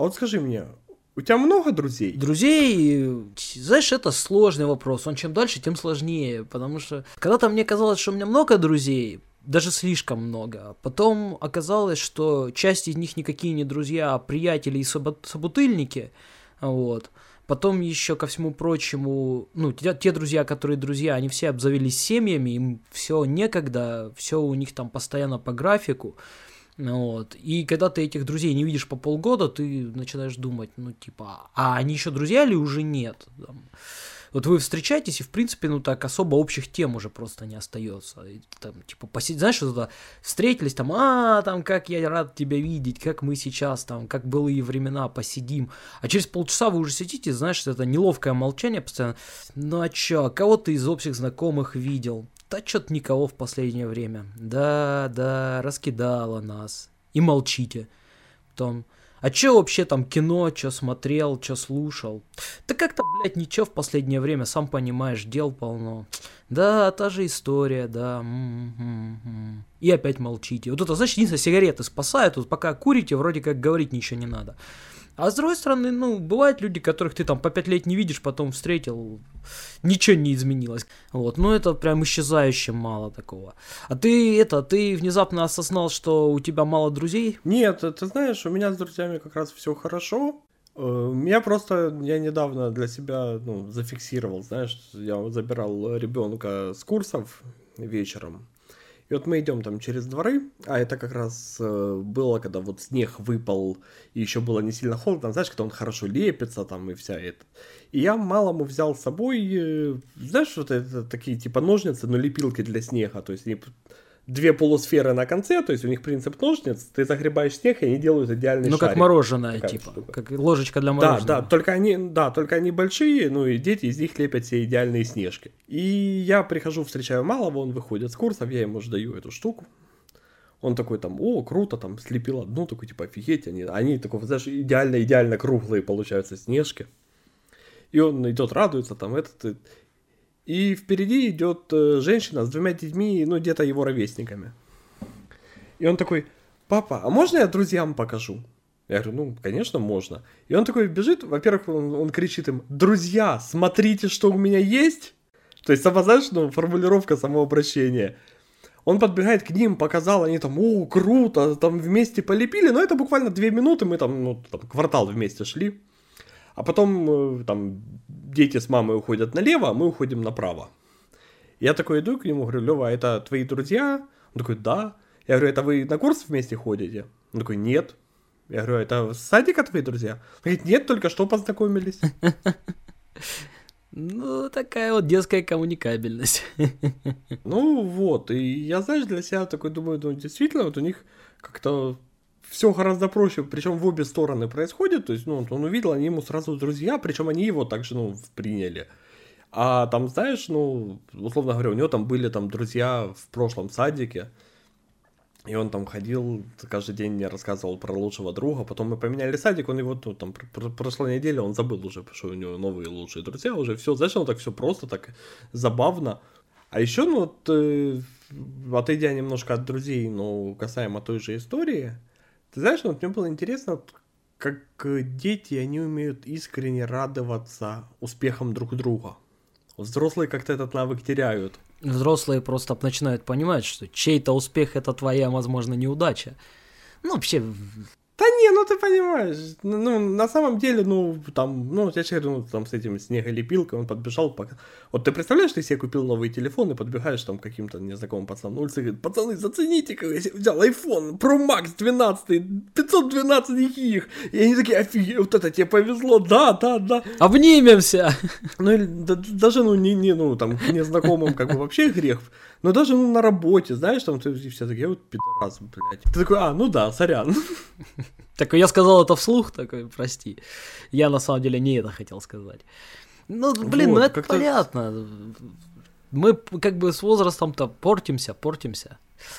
А вот скажи мне, у тебя много друзей? Друзей, знаешь, это сложный вопрос. Он чем дальше, тем сложнее. Потому что когда-то мне казалось, что у меня много друзей, даже слишком много. Потом оказалось, что часть из них никакие не друзья, а приятели и собутыльники. Вот. Потом еще ко всему прочему, ну, те, те друзья, которые друзья, они все обзавелись семьями, им все некогда, все у них там постоянно по графику. Вот. И когда ты этих друзей не видишь по полгода, ты начинаешь думать, ну, типа, а они еще друзья или уже нет? Вот вы встречаетесь, и, в принципе, ну, так особо общих тем уже просто не остается. И, там, типа, посидеть, знаешь, что-то встретились, там, а, там, как я рад тебя видеть, как мы сейчас, там, как былые времена, посидим. А через полчаса вы уже сидите, знаешь, это неловкое молчание постоянно. Ну, а чё, кого ты из общих знакомых видел? Да что-то никого в последнее время. Да, да, раскидала нас. И молчите. Потом, а чё вообще там кино, чё смотрел, чё слушал? Да как-то, блядь, ничего в последнее время, сам понимаешь, дел полно. Да, та же история, да. И опять молчите. Вот это, значит, единственное, сигареты спасают. Вот пока курите, вроде как говорить ничего не надо. А с другой стороны, ну, бывают люди, которых ты там по пять лет не видишь, потом встретил, ничего не изменилось. Вот, ну это прям исчезающе мало такого. А ты это, ты внезапно осознал, что у тебя мало друзей? Нет, ты знаешь, у меня с друзьями как раз все хорошо. Э, я просто, я недавно для себя ну, зафиксировал, знаешь, я забирал ребенка с курсов вечером. И вот мы идем там через дворы, а это как раз э, было, когда вот снег выпал, и еще было не сильно холодно, знаешь, когда он хорошо лепится там и вся это. И я малому взял с собой, э, знаешь, вот это такие типа ножницы, но лепилки для снега, то есть они две полусферы на конце, то есть у них принцип ножниц, ты загребаешь снег, и они делают идеальный Ну, шарик. как мороженое, типа, штука. как ложечка для мороженого. Да, да, только они, да, только они большие, ну и дети из них лепят все идеальные снежки. И я прихожу, встречаю малого, он выходит с курсов, я ему уже даю эту штуку. Он такой там, о, круто, там, слепил одну, такой, типа, офигеть, они, они такой, знаешь, идеально-идеально круглые получаются снежки. И он идет, радуется, там, этот, и впереди идет э, женщина с двумя детьми, ну, где-то его ровесниками. И он такой, папа, а можно я друзьям покажу? Я говорю, ну, конечно, можно. И он такой бежит, во-первых, он, он кричит им, друзья, смотрите, что у меня есть. То есть, сама, знаешь, ну, формулировка самообращения. Он подбегает к ним, показал, они там, о, круто, там вместе полепили, но это буквально две минуты, мы там, ну, там, квартал вместе шли. А потом э, там дети с мамой уходят налево, а мы уходим направо. Я такой иду к нему, говорю, Лева, а это твои друзья? Он такой, да. Я говорю, это вы на курс вместе ходите? Он такой, нет. Я говорю, это с садика твои друзья? Он говорит, нет, только что познакомились. Ну, такая вот детская коммуникабельность. Ну вот, и я, знаешь, для себя такой думаю, ну, действительно, вот у них как-то все гораздо проще, причем в обе стороны происходит, то есть, ну, он увидел, они ему сразу друзья, причем они его также, ну, приняли. А там, знаешь, ну, условно говоря, у него там были там друзья в прошлом садике, и он там ходил, каждый день мне рассказывал про лучшего друга, потом мы поменяли садик, он его, ну, там, пр- прошлой неделе он забыл уже, что у него новые лучшие друзья, уже все, знаешь, он так все просто, так забавно. А еще, ну, вот, э, отойдя немножко от друзей, но касаемо той же истории, ты знаешь, вот мне было интересно, как дети, они умеют искренне радоваться успехам друг друга. Взрослые как-то этот навык теряют. Взрослые просто начинают понимать, что чей-то успех это твоя, возможно, неудача. Ну, вообще, да не, ну ты понимаешь, ну, ну на самом деле, ну там, ну я сейчас ну, там с этим снеголепилкой, он подбежал, пока... вот ты представляешь, ты себе купил новый телефон и подбегаешь там каким-то незнакомым пацанам на улице, говорит, пацаны, зацените, как я взял iPhone Pro Max 12, 512 их, и они такие, офигеть, вот это тебе повезло, да, да, да. Обнимемся. Ну или да, даже, ну не, не, ну там незнакомым как бы вообще грех, но даже ну, на работе, знаешь, там ты, все такие, вот пидорас, блядь. Ты такой, а, ну да, сорян. Так я сказал это вслух, такой, прости. Я на самом деле не это хотел сказать. Ну, блин, ну вот, ну это понятно. Мы как бы с возрастом-то портимся, портимся.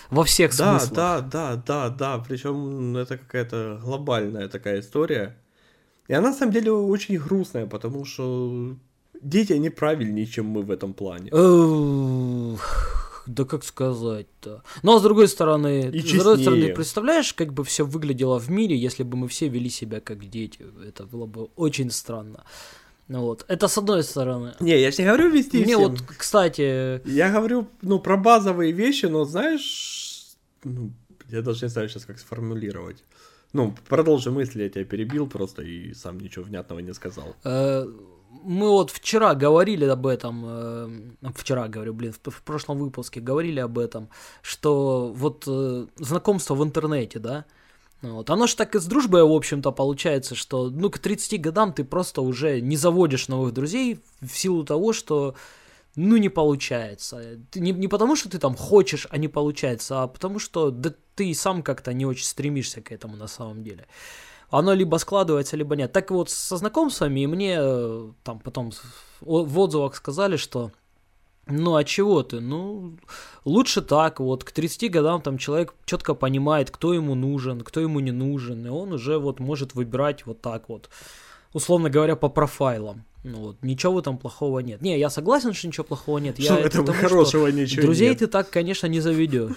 Во всех да, смыслах. Да, да, да, да. Причем это какая-то глобальная такая история. И она на самом деле очень грустная, потому что дети, они правильнее, чем мы в этом плане. Да как сказать-то. Ну а с другой стороны, И с другой стороны, честнее. представляешь, как бы все выглядело в мире, если бы мы все вели себя как дети. Это было бы очень странно. Вот, это с одной стороны. Не, я же не говорю вести Мне всем. вот, кстати, Я говорю, ну, про базовые вещи, но знаешь, ну, я даже не знаю сейчас, как сформулировать. Ну, продолжи мысли, я тебя перебил просто и сам ничего внятного не сказал. Э, Мы вот вчера говорили об этом, э, вчера говорю, блин, в, в прошлом выпуске говорили об этом, что вот э, знакомство в интернете, да, вот, оно же так и с дружбой, в общем-то, получается, что, ну, к 30 годам ты просто уже не заводишь новых друзей в силу того, что, ну, не получается. Не, не потому, что ты там хочешь, а не получается, а потому что, да ты сам как-то не очень стремишься к этому на самом деле оно либо складывается, либо нет. Так вот, со знакомствами мне э, там потом в отзывах сказали, что ну а чего ты? Ну, лучше так, вот к 30 годам там человек четко понимает, кто ему нужен, кто ему не нужен, и он уже вот может выбирать вот так вот, условно говоря, по профайлам. Ну вот, ничего этом плохого нет. Не, я согласен, что ничего плохого нет. Что я в это этом потому, что хорошего ничего Друзей нет. ты так, конечно, не заведешь.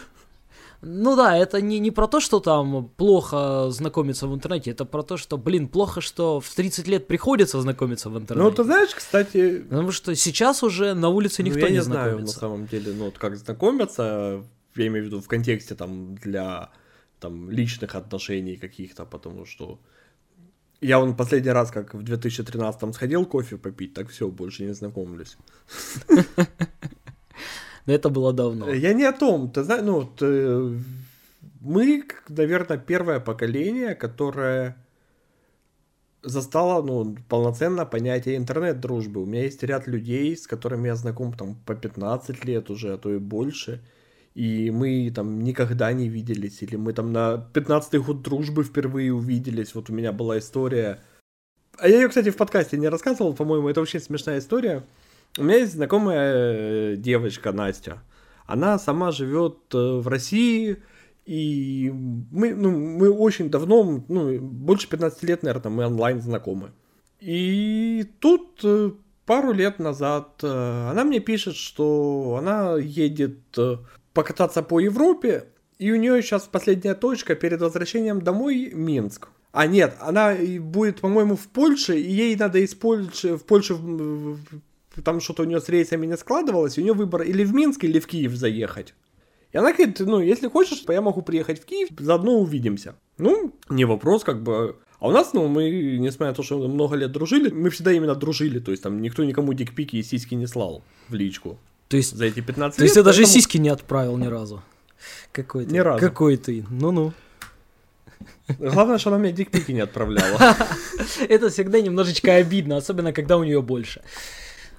Ну да, это не, не про то, что там плохо знакомиться в интернете, это про то, что, блин, плохо, что в 30 лет приходится знакомиться в интернете. Ну, ты знаешь, кстати, Потому что сейчас уже на улице ну, никто я не, не знаю, на знакомится. самом деле, ну, вот как знакомиться, я имею в виду в контексте там для там личных отношений каких-то, потому что я он последний раз, как в 2013-м сходил кофе попить, так все, больше не знакомлюсь. Но это было давно. Я не о том, ты знаешь, ну, вот, э, мы, наверное, первое поколение, которое застало, ну, полноценно понятие интернет-дружбы. У меня есть ряд людей, с которыми я знаком там по 15 лет уже, а то и больше. И мы там никогда не виделись, или мы там на 15-й год дружбы впервые увиделись. Вот у меня была история. А я ее, кстати, в подкасте не рассказывал, по-моему, это очень смешная история. У меня есть знакомая э, девочка Настя. Она сама живет э, в России, и мы, ну, мы очень давно, ну, больше 15 лет, наверное, мы онлайн знакомы. И тут э, пару лет назад она мне пишет, что она едет покататься по Европе, и у нее сейчас последняя точка перед возвращением домой Минск. А нет, она будет, по-моему, в Польше, и ей надо из Польши, в в- там что-то у нее с рейсами не складывалось, и у нее выбор или в Минск, или в Киев заехать. И она говорит, ну, если хочешь, я могу приехать в Киев, заодно увидимся. Ну, не вопрос, как бы. А у нас, ну, мы, несмотря на то, что много лет дружили, мы всегда именно дружили, то есть там никто никому дикпики и сиськи не слал в личку То есть, за эти 15 то есть лет. ты даже поэтому- сиськи не отправил ни разу. Какой ты? Ни разу. Какой ты? Ну-ну. Главное, что она мне дикпики не отправляла. Это всегда немножечко обидно, особенно когда у нее больше.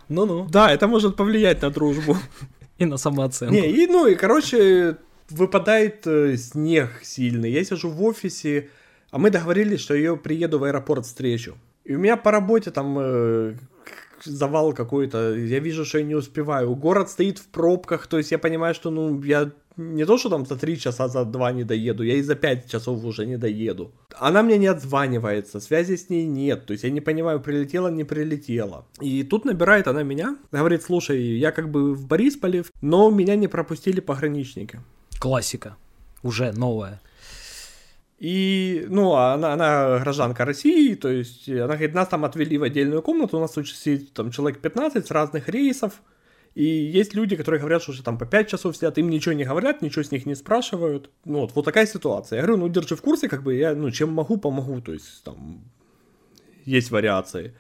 Ну-ну. Да, это может повлиять на дружбу. И на самооценку. Не, и, ну, и, короче, выпадает э, снег сильный. Я сижу в офисе, а мы договорились, что я приеду в аэропорт встречу. И у меня по работе там э, завал какой-то, я вижу, что я не успеваю. Город стоит в пробках, то есть я понимаю, что, ну, я не то, что там за три часа, за два не доеду, я и за пять часов уже не доеду. Она мне не отзванивается, связи с ней нет, то есть я не понимаю, прилетела, не прилетела. И тут набирает она меня, говорит, слушай, я как бы в Борисполе, но меня не пропустили пограничники. Классика. Уже новая. И, ну, а она, она гражданка России, то есть она говорит, нас там отвели в отдельную комнату, у нас сидит там человек 15 с разных рейсов, и есть люди, которые говорят, что уже там по 5 часов сидят, им ничего не говорят, ничего с них не спрашивают. Ну, вот, вот такая ситуация. Я говорю, ну, держи в курсе, как бы я, ну, чем могу, помогу, то есть там есть вариации.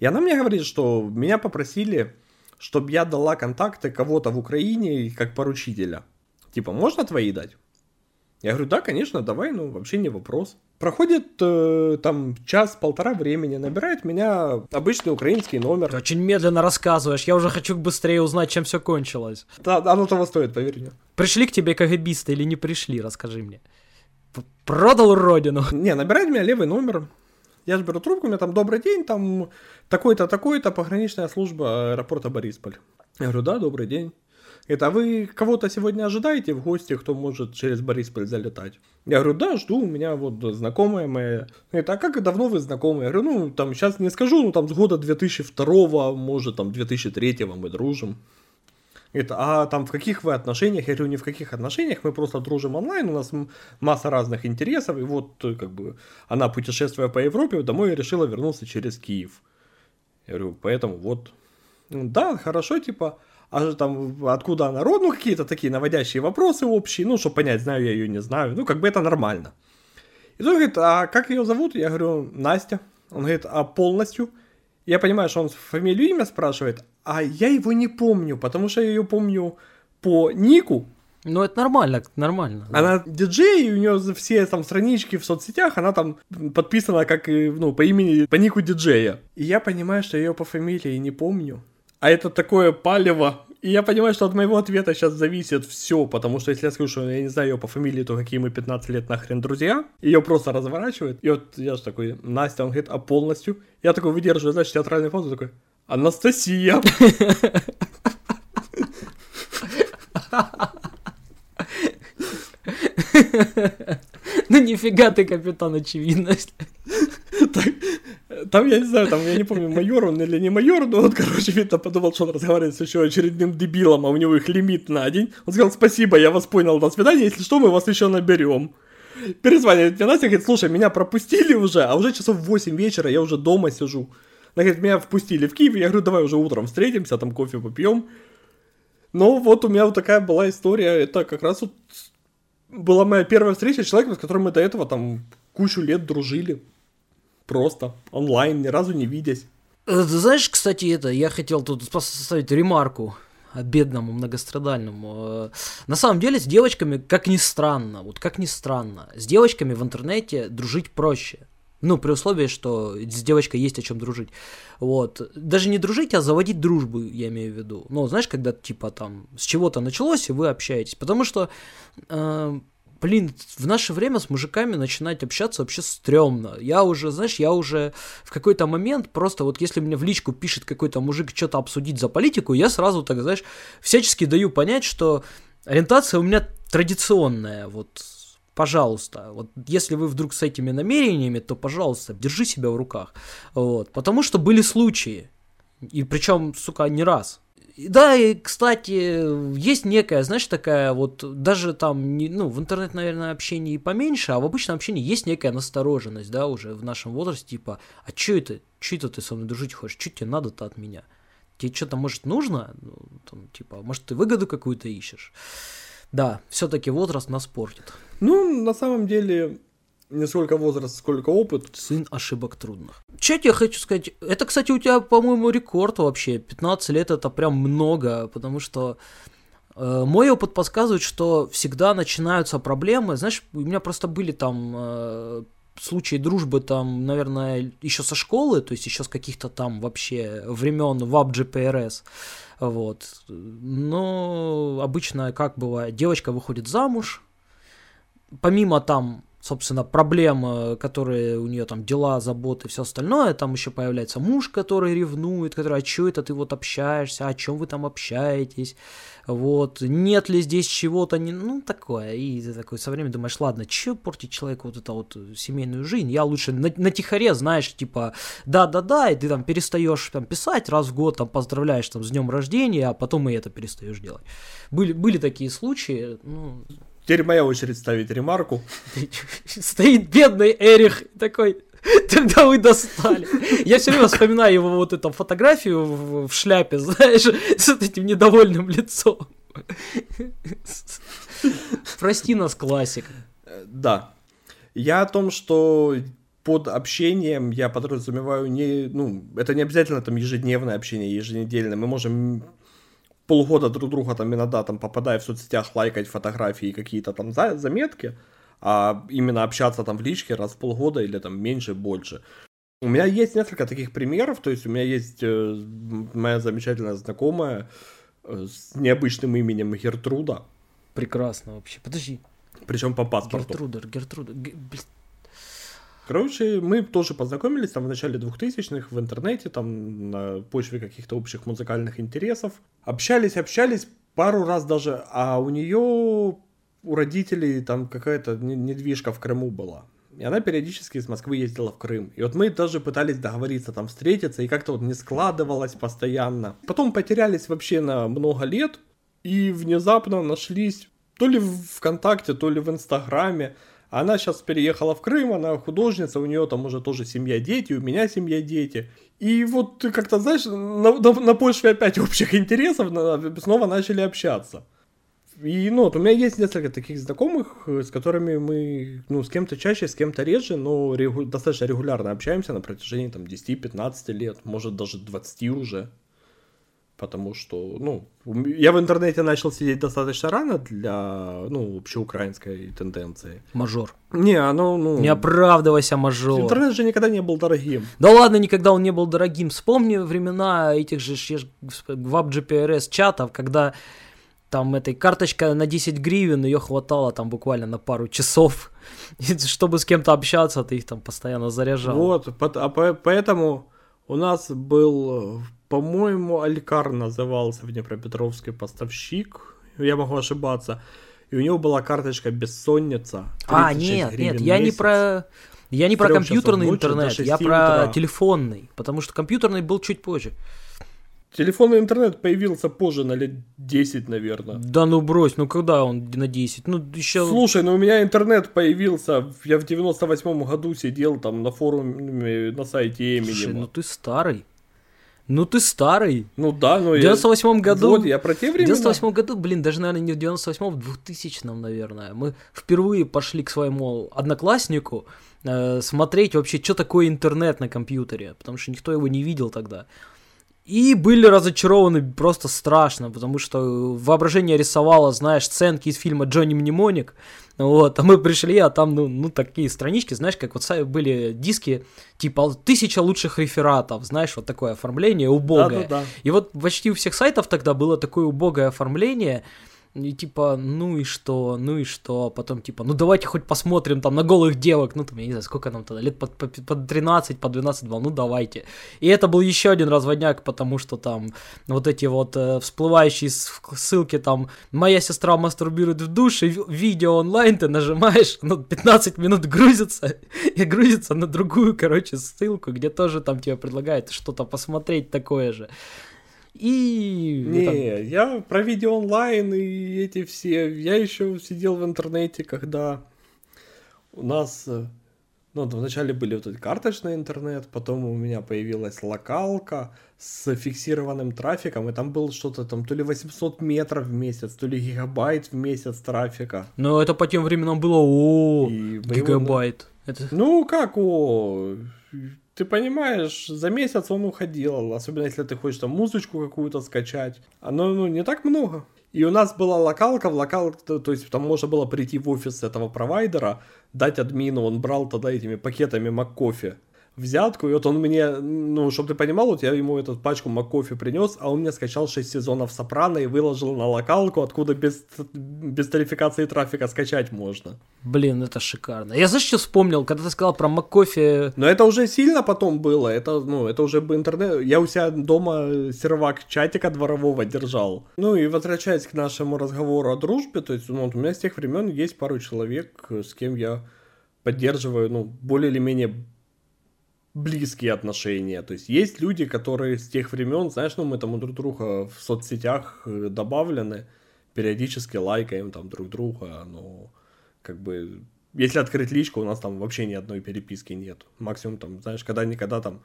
И она мне говорит, что меня попросили, чтобы я дала контакты кого-то в Украине как поручителя. Типа, можно твои дать? Я говорю, да, конечно, давай, ну, вообще не вопрос. Проходит э, там час-полтора времени, набирает меня обычный украинский номер. Ты очень медленно рассказываешь. Я уже хочу быстрее узнать, чем все кончилось. Да, оно того стоит, поверь мне. Пришли к тебе КГБисты или не пришли, расскажи мне. Продал родину. Не, набирает меня левый номер. Я же беру трубку, у меня там добрый день, там такой-то, такой-то, пограничная служба аэропорта Борисполь. Я говорю, да, добрый день. Это вы кого-то сегодня ожидаете в гости, кто может через Борисполь залетать? Я говорю, да, жду, у меня вот знакомая моя. Это а как давно вы знакомы? Я говорю, ну, там, сейчас не скажу, ну, там, с года 2002, может, там, 2003 мы дружим. Говорит, а там в каких вы отношениях? Я говорю, ни в каких отношениях, мы просто дружим онлайн, у нас масса разных интересов, и вот как бы она, путешествуя по Европе, домой решила вернуться через Киев. Я говорю, поэтому вот, да, хорошо, типа, а там откуда она род, ну какие-то такие наводящие вопросы общие, ну, чтобы понять, знаю я ее, не знаю, ну, как бы это нормально. И он говорит, а как ее зовут? Я говорю, Настя. Он говорит, а полностью? Я понимаю, что он фамилию имя спрашивает, а я его не помню, потому что я ее помню по нику. Ну, это нормально, нормально. Да. Она диджей, и у нее все там странички в соцсетях, она там подписана как, ну, по имени, по нику диджея. И я понимаю, что я ее по фамилии не помню. А это такое палево. И я понимаю, что от моего ответа сейчас зависит все, потому что если я скажу, что я не знаю ее по фамилии, то какие мы 15 лет нахрен друзья, ее просто разворачивают. И вот я же такой, Настя, он говорит, а полностью? Я такой выдерживаю, знаешь, театральный фон, такой, Анастасия. Ну нифига ты, капитан, очевидность. Там, я не знаю, там, я не помню, майор он или не майор, но он, короче, видно, подумал, что он разговаривает с еще очередным дебилом, а у него их лимит на день. Он сказал, спасибо, я вас понял, до свидания, если что, мы вас еще наберем. Перезванивает мне Настя, говорит, слушай, меня пропустили уже, а уже часов 8 вечера, я уже дома сижу. Она говорит, меня впустили в Киев, я говорю, давай уже утром встретимся, там кофе попьем. Ну, вот у меня вот такая была история, это как раз вот была моя первая встреча с человеком, с которым мы до этого там кучу лет дружили. Просто онлайн, ни разу не видясь. Э, знаешь, кстати, это, я хотел тут поставить ремарку бедному, многострадальному. Э, на самом деле с девочками, как ни странно, вот как ни странно, с девочками в интернете дружить проще. Ну, при условии, что с девочкой есть о чем дружить. Вот. Даже не дружить, а заводить дружбу, я имею в виду. Ну, знаешь, когда типа там с чего-то началось, и вы общаетесь. Потому что э, блин, в наше время с мужиками начинать общаться вообще стрёмно. Я уже, знаешь, я уже в какой-то момент просто вот если мне в личку пишет какой-то мужик что-то обсудить за политику, я сразу так, знаешь, всячески даю понять, что ориентация у меня традиционная, вот пожалуйста, вот если вы вдруг с этими намерениями, то, пожалуйста, держи себя в руках, вот, потому что были случаи, и причем, сука, не раз, да, и, кстати, есть некая, знаешь, такая вот, даже там, не, ну, в интернет, наверное, общении поменьше, а в обычном общении есть некая настороженность, да, уже в нашем возрасте, типа, а чё это, чё это ты со мной дружить хочешь, чё тебе надо-то от меня? Тебе что-то, может, нужно? Ну, там, типа, может, ты выгоду какую-то ищешь? Да, все-таки возраст нас портит. Ну, на самом деле, не сколько возраст, сколько опыт. Сын ошибок трудных. Че я хочу сказать? Это, кстати, у тебя, по-моему, рекорд вообще. 15 лет это прям много, потому что э, мой опыт подсказывает, что всегда начинаются проблемы. Знаешь, у меня просто были там э, случаи дружбы там, наверное, еще со школы, то есть еще с каких-то там вообще времен ВАП GPRS. Вот. Но обычно, как бывает, девочка выходит замуж, помимо там собственно, проблем, которые у нее там дела, заботы, все остальное, там еще появляется муж, который ревнует, который, а что это ты вот общаешься, о чем вы там общаетесь, вот, нет ли здесь чего-то, не, ну, такое, и ты такой со временем думаешь, ладно, че портить человеку вот эту вот семейную жизнь, я лучше на, на тихоре, знаешь, типа, да-да-да, и ты там перестаешь там писать раз в год, там поздравляешь там с днем рождения, а потом и это перестаешь делать. Были, были такие случаи, ну, Теперь моя очередь ставить ремарку. Стоит бедный Эрих такой, тогда вы достали. Я все время вспоминаю его вот эту фотографию в, в шляпе, знаешь, с этим недовольным лицом. Прости нас, классик. Да. Я о том, что под общением я подразумеваю не, ну, это не обязательно там ежедневное общение, еженедельное. Мы можем полгода друг друга там иногда там попадая в соцсетях лайкать фотографии какие-то там за заметки, а именно общаться там в личке раз в полгода или там меньше, больше. У меня есть несколько таких примеров, то есть у меня есть э, моя замечательная знакомая э, с необычным именем Гертруда. Прекрасно вообще. Подожди. Причем по паспорту. Гертруда, Гертруда. Г... Короче, мы тоже познакомились там в начале 2000-х в интернете, там на почве каких-то общих музыкальных интересов. Общались, общались пару раз даже, а у нее, у родителей там какая-то недвижка в Крыму была. И она периодически из Москвы ездила в Крым. И вот мы даже пытались договориться там встретиться, и как-то вот не складывалось постоянно. Потом потерялись вообще на много лет. И внезапно нашлись то ли в ВКонтакте, то ли в Инстаграме. Она сейчас переехала в Крым, она художница, у нее там уже тоже семья, дети, у меня семья, дети. И вот ты как-то, знаешь, на, на, на почве опять общих интересов снова начали общаться. И, ну, вот у меня есть несколько таких знакомых, с которыми мы, ну, с кем-то чаще, с кем-то реже, но регу- достаточно регулярно общаемся на протяжении, там, 10-15 лет, может, даже 20 уже потому что, ну, я в интернете начал сидеть достаточно рано для, ну, общеукраинской тенденции. Мажор. Не, оно, ну... Не оправдывайся, мажор. Интернет же никогда не был дорогим. Да ладно, никогда он не был дорогим. Вспомни времена этих же WAP-GPRS чатов, когда там этой карточка на 10 гривен, ее хватало там буквально на пару часов. И чтобы с кем-то общаться, ты их там постоянно заряжал. Вот, а поэтому у нас был по-моему, Алькар назывался в Днепропетровске поставщик. Я могу ошибаться. И у него была карточка бессонница. А, нет, нет, я не про... Я не про компьютерный интернет, я про утра. телефонный, потому что компьютерный был чуть позже. Телефонный интернет появился позже, на лет 10, наверное. Да ну брось, ну когда он на 10? Ну еще... Слушай, ну у меня интернет появился, я в 98 году сидел там на форуме на сайте Эминема. Слушай, ну ты старый. Ну ты старый. Ну да, но В 98 я... году... Вот, я про те времена. В 98 году, блин, даже, наверное, не в 98-м, в 2000-м, наверное. Мы впервые пошли к своему однокласснику э, смотреть вообще, что такое интернет на компьютере, потому что никто его не видел тогда. И были разочарованы просто страшно, потому что воображение рисовало, знаешь, сценки из фильма «Джонни Мнемоник», вот, а мы пришли, а там, ну, ну, такие странички, знаешь, как вот были диски, типа, тысяча лучших рефератов, знаешь, вот такое оформление убогое. Да, да, да. И вот почти у всех сайтов тогда было такое убогое оформление, и типа, ну и что, ну и что, потом типа, ну давайте хоть посмотрим там на голых девок, ну там, я не знаю, сколько нам тогда, лет под, под, под 13, по 12 был, ну давайте. И это был еще один разводняк, потому что там вот эти вот э, всплывающие ссылки там, моя сестра мастурбирует в душе, видео онлайн ты нажимаешь, ну 15 минут грузится, и грузится на другую, короче, ссылку, где тоже там тебе предлагают что-то посмотреть такое же. И... Не, там... я про видео онлайн и эти все. Я еще сидел в интернете, когда у нас... Э, ну, вначале были вот эти карточный интернет, потом у меня появилась локалка с фиксированным трафиком, и там было что-то там, то ли 800 метров в месяц, то ли гигабайт в месяц трафика. Ну, это по тем временам было, о, гигабайт. Это... Ну, как, о, ты понимаешь, за месяц он уходил, особенно если ты хочешь там музычку какую-то скачать. Оно ну, не так много. И у нас была локалка, в локал, то, есть там можно было прийти в офис этого провайдера, дать админу, он брал тогда этими пакетами МакКофе взятку, и вот он мне, ну, чтобы ты понимал, вот я ему эту пачку МакКофе принес, а он мне скачал 6 сезонов Сопрано и выложил на локалку, откуда без, без тарификации трафика скачать можно. Блин, это шикарно. Я знаешь, что вспомнил, когда ты сказал про МакКофе? Но это уже сильно потом было, это, ну, это уже бы интернет, я у себя дома сервак чатика дворового держал. Ну и возвращаясь к нашему разговору о дружбе, то есть, ну, вот у меня с тех времен есть пару человек, с кем я поддерживаю, ну, более или менее близкие отношения. То есть есть люди, которые с тех времен, знаешь, ну мы там у друг друга в соцсетях э, добавлены, периодически лайкаем там друг друга, но как бы если открыть личку, у нас там вообще ни одной переписки нет. Максимум там, знаешь, когда-никогда там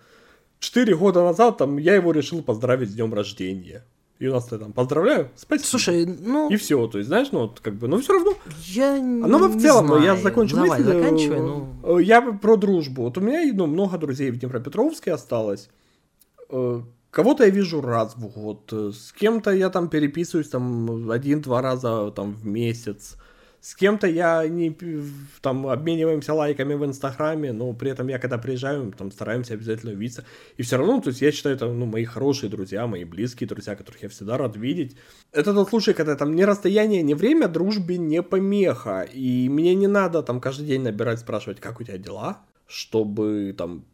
4 года назад там я его решил поздравить с днем рождения. И у нас я там поздравляю, спасибо. Слушай, ну... И все, то есть, знаешь, ну, вот, как бы, ну, все равно... Я Ну, в целом, знаю. я закончу Давай, мысль. заканчивай, ну... Э, я про дружбу. Вот у меня, ну, много друзей в Днепропетровске осталось. Э, кого-то я вижу раз в год, э, с кем-то я там переписываюсь там один-два раза там в месяц. С кем-то я не там обмениваемся лайками в Инстаграме, но при этом я когда приезжаю, там стараемся обязательно увидеться. И все равно, то есть я считаю, это ну, мои хорошие друзья, мои близкие друзья, которых я всегда рад видеть. Это тот случай, когда там ни расстояние, ни время дружбе не помеха. И мне не надо там каждый день набирать, спрашивать, как у тебя дела, чтобы там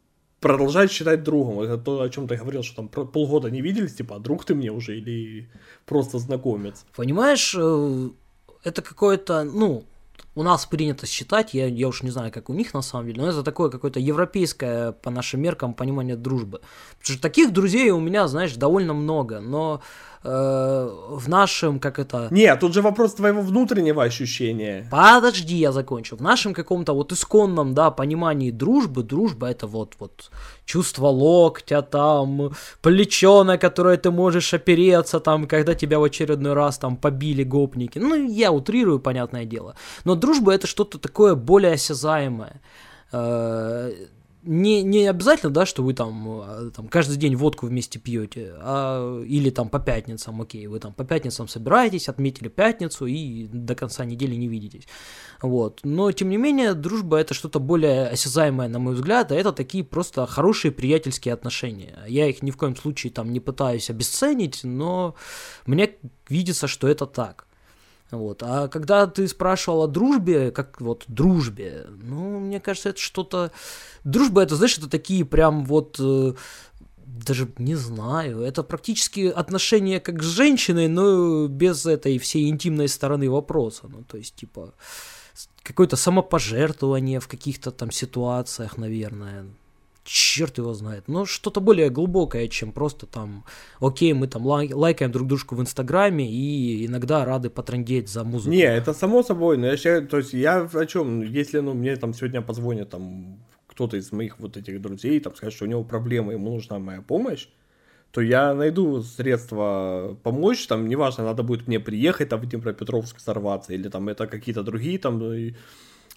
продолжать считать другом. Это то, о чем ты говорил, что там полгода не виделись, типа, а друг ты мне уже или просто знакомец. Понимаешь, э, это какое-то, ну, у нас принято считать, я, я уж не знаю, как у них на самом деле, но это такое какое-то европейское, по нашим меркам, понимание дружбы. Потому что таких друзей у меня, знаешь, довольно много, но э, в нашем, как это... Нет, тут же вопрос твоего внутреннего ощущения. Подожди, я закончу. В нашем каком-то вот исконном, да, понимании дружбы, дружба это вот, вот чувство локтя, там, плечо, на которое ты можешь опереться, там, когда тебя в очередной раз там побили гопники. Ну, я утрирую, понятное дело. Но дружба это что-то такое более осязаемое э, не, не обязательно, да, что вы там, а, там каждый день водку вместе пьете, а, или там по пятницам, окей, вы там по пятницам собираетесь, отметили пятницу и до конца недели не видитесь. Вот. Но, тем не менее, дружба это что-то более осязаемое, на мой взгляд, а это такие просто хорошие приятельские отношения. Я их ни в коем случае там не пытаюсь обесценить, но мне видится, что это так. Вот. А когда ты спрашивал о дружбе, как вот дружбе, ну, мне кажется, это что-то... Дружба, это, знаешь, это такие прям вот... Э, даже не знаю, это практически отношение как с женщиной, но без этой всей интимной стороны вопроса. Ну, то есть, типа, какое-то самопожертвование в каких-то там ситуациях, наверное черт его знает, но что-то более глубокое, чем просто там, окей, мы там лай- лайкаем друг дружку в Инстаграме и иногда рады потрандеть за музыку. Не, это само собой, но я считаю, то есть я о чем, если, ну, мне там сегодня позвонят там кто-то из моих вот этих друзей, там, скажет, что у него проблемы, ему нужна моя помощь, то я найду средства помочь, там, неважно, надо будет мне приехать, там, в Днепропетровск сорваться, или там это какие-то другие там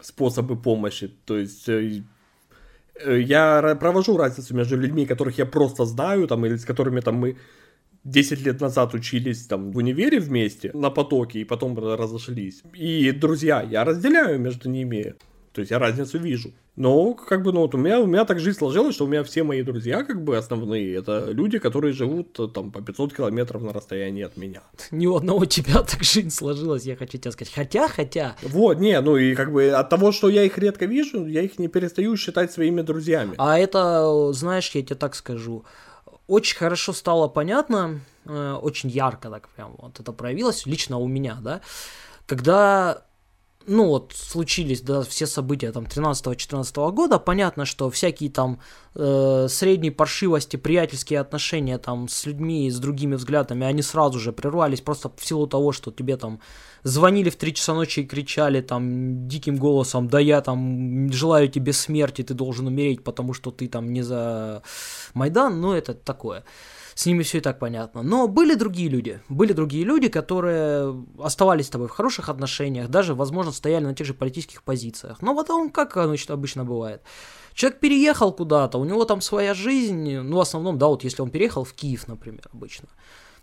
способы помощи, то есть э, Э, я провожу разницу между людьми, которых я просто знаю, там, или с которыми там мы 10 лет назад учились там в универе вместе на потоке и потом разошлись. И друзья, я разделяю между ними то есть я разницу вижу. Но, как бы, ну, вот у меня, у меня так жизнь сложилась, что у меня все мои друзья, как бы, основные, это люди, которые живут, э, там, по 500 километров на расстоянии от меня. Ни у одного тебя так жизнь сложилась, я хочу тебе сказать. Хотя, хотя... Вот, не, ну, и, как бы, от того, что я их редко вижу, я их не перестаю считать своими друзьями. А это, знаешь, я тебе так скажу, очень хорошо стало понятно, э, очень ярко так прям вот это проявилось, лично у меня, да, когда ну вот случились да, все события там 13-14 года, понятно, что всякие там э, средней паршивости, приятельские отношения там с людьми с другими взглядами, они сразу же прервались просто в силу того, что тебе там звонили в 3 часа ночи и кричали там диким голосом, да я там желаю тебе смерти, ты должен умереть, потому что ты там не за Майдан, ну это такое с ними все и так понятно. Но были другие люди, были другие люди, которые оставались с тобой в хороших отношениях, даже, возможно, стояли на тех же политических позициях. Но потом, как значит, обычно бывает, человек переехал куда-то, у него там своя жизнь, ну, в основном, да, вот если он переехал в Киев, например, обычно,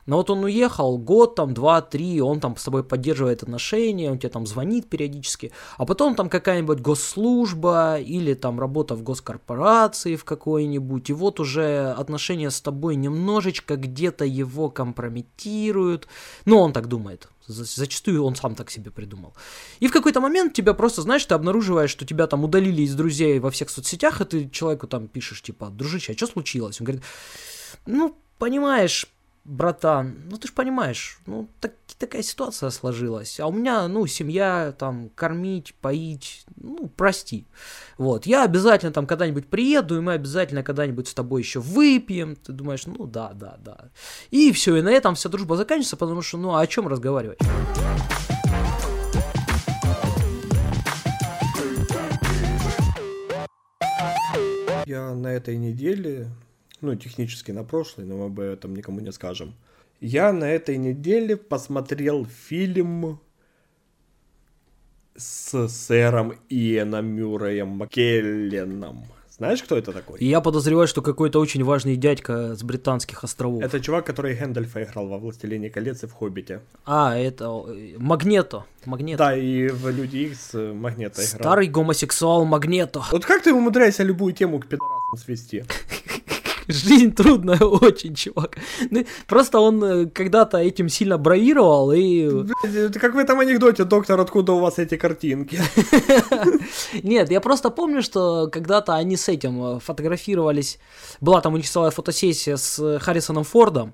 но вот он уехал год, там, два, три, он там с тобой поддерживает отношения, он тебе там звонит периодически, а потом там какая-нибудь госслужба или там работа в госкорпорации в какой-нибудь, и вот уже отношения с тобой немножечко где-то его компрометируют, ну, он так думает, Зачастую он сам так себе придумал. И в какой-то момент тебя просто, знаешь, ты обнаруживаешь, что тебя там удалили из друзей во всех соцсетях, и ты человеку там пишешь, типа, дружище, а что случилось? Он говорит, ну, понимаешь, братан, ну ты же понимаешь, ну так, такая ситуация сложилась, а у меня, ну, семья, там, кормить, поить, ну, прости. Вот, я обязательно там когда-нибудь приеду, и мы обязательно когда-нибудь с тобой еще выпьем, ты думаешь, ну, да, да, да. И все, и на этом вся дружба заканчивается, потому что, ну, а о чем разговаривать? Я на этой неделе ну, технически на прошлой, но мы об этом никому не скажем. Я на этой неделе посмотрел фильм с сэром Иэном Мюрреем Маккелленом. Знаешь, кто это такой? Я подозреваю, что какой-то очень важный дядька с британских островов. Это чувак, который Гэндальфа играл во «Властелине колец» и в «Хоббите». А, это Магнето. Магнето. Да, и в «Люди Икс» Магнето играл. Старый гомосексуал Магнето. Вот как ты умудряешься любую тему к пидорасам свести? Жизнь трудная очень, чувак. Ну, просто он э, когда-то этим сильно бравировал и... Это как в этом анекдоте, доктор, откуда у вас эти картинки? Нет, я просто помню, что когда-то они с этим э, фотографировались. Была там у них целая фотосессия с Харрисоном Фордом.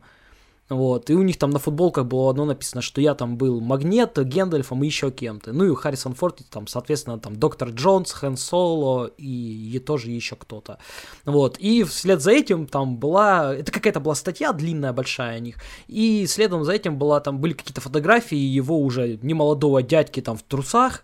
Вот, и у них там на футболках было одно написано, что я там был Магнет, Гендальфом и еще кем-то. Ну и Харрисон Форд, там, соответственно, там Доктор Джонс, Хэн Соло и, и тоже еще кто-то. Вот, и вслед за этим там была, это какая-то была статья длинная, большая о них, и следом за этим была, там были какие-то фотографии его уже немолодого дядьки там в трусах,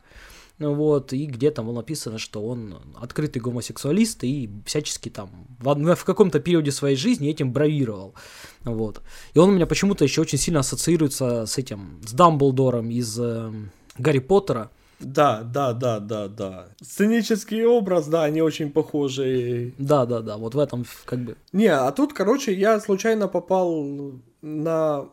вот, и где там было написано, что он открытый гомосексуалист и всячески там в, в каком-то периоде своей жизни этим бравировал, вот. И он у меня почему-то еще очень сильно ассоциируется с этим, с Дамблдором из э, Гарри Поттера, да, да, да, да, да. Сценический образ, да, они очень похожи. Да, да, да, вот в этом как бы. Не, а тут, короче, я случайно попал на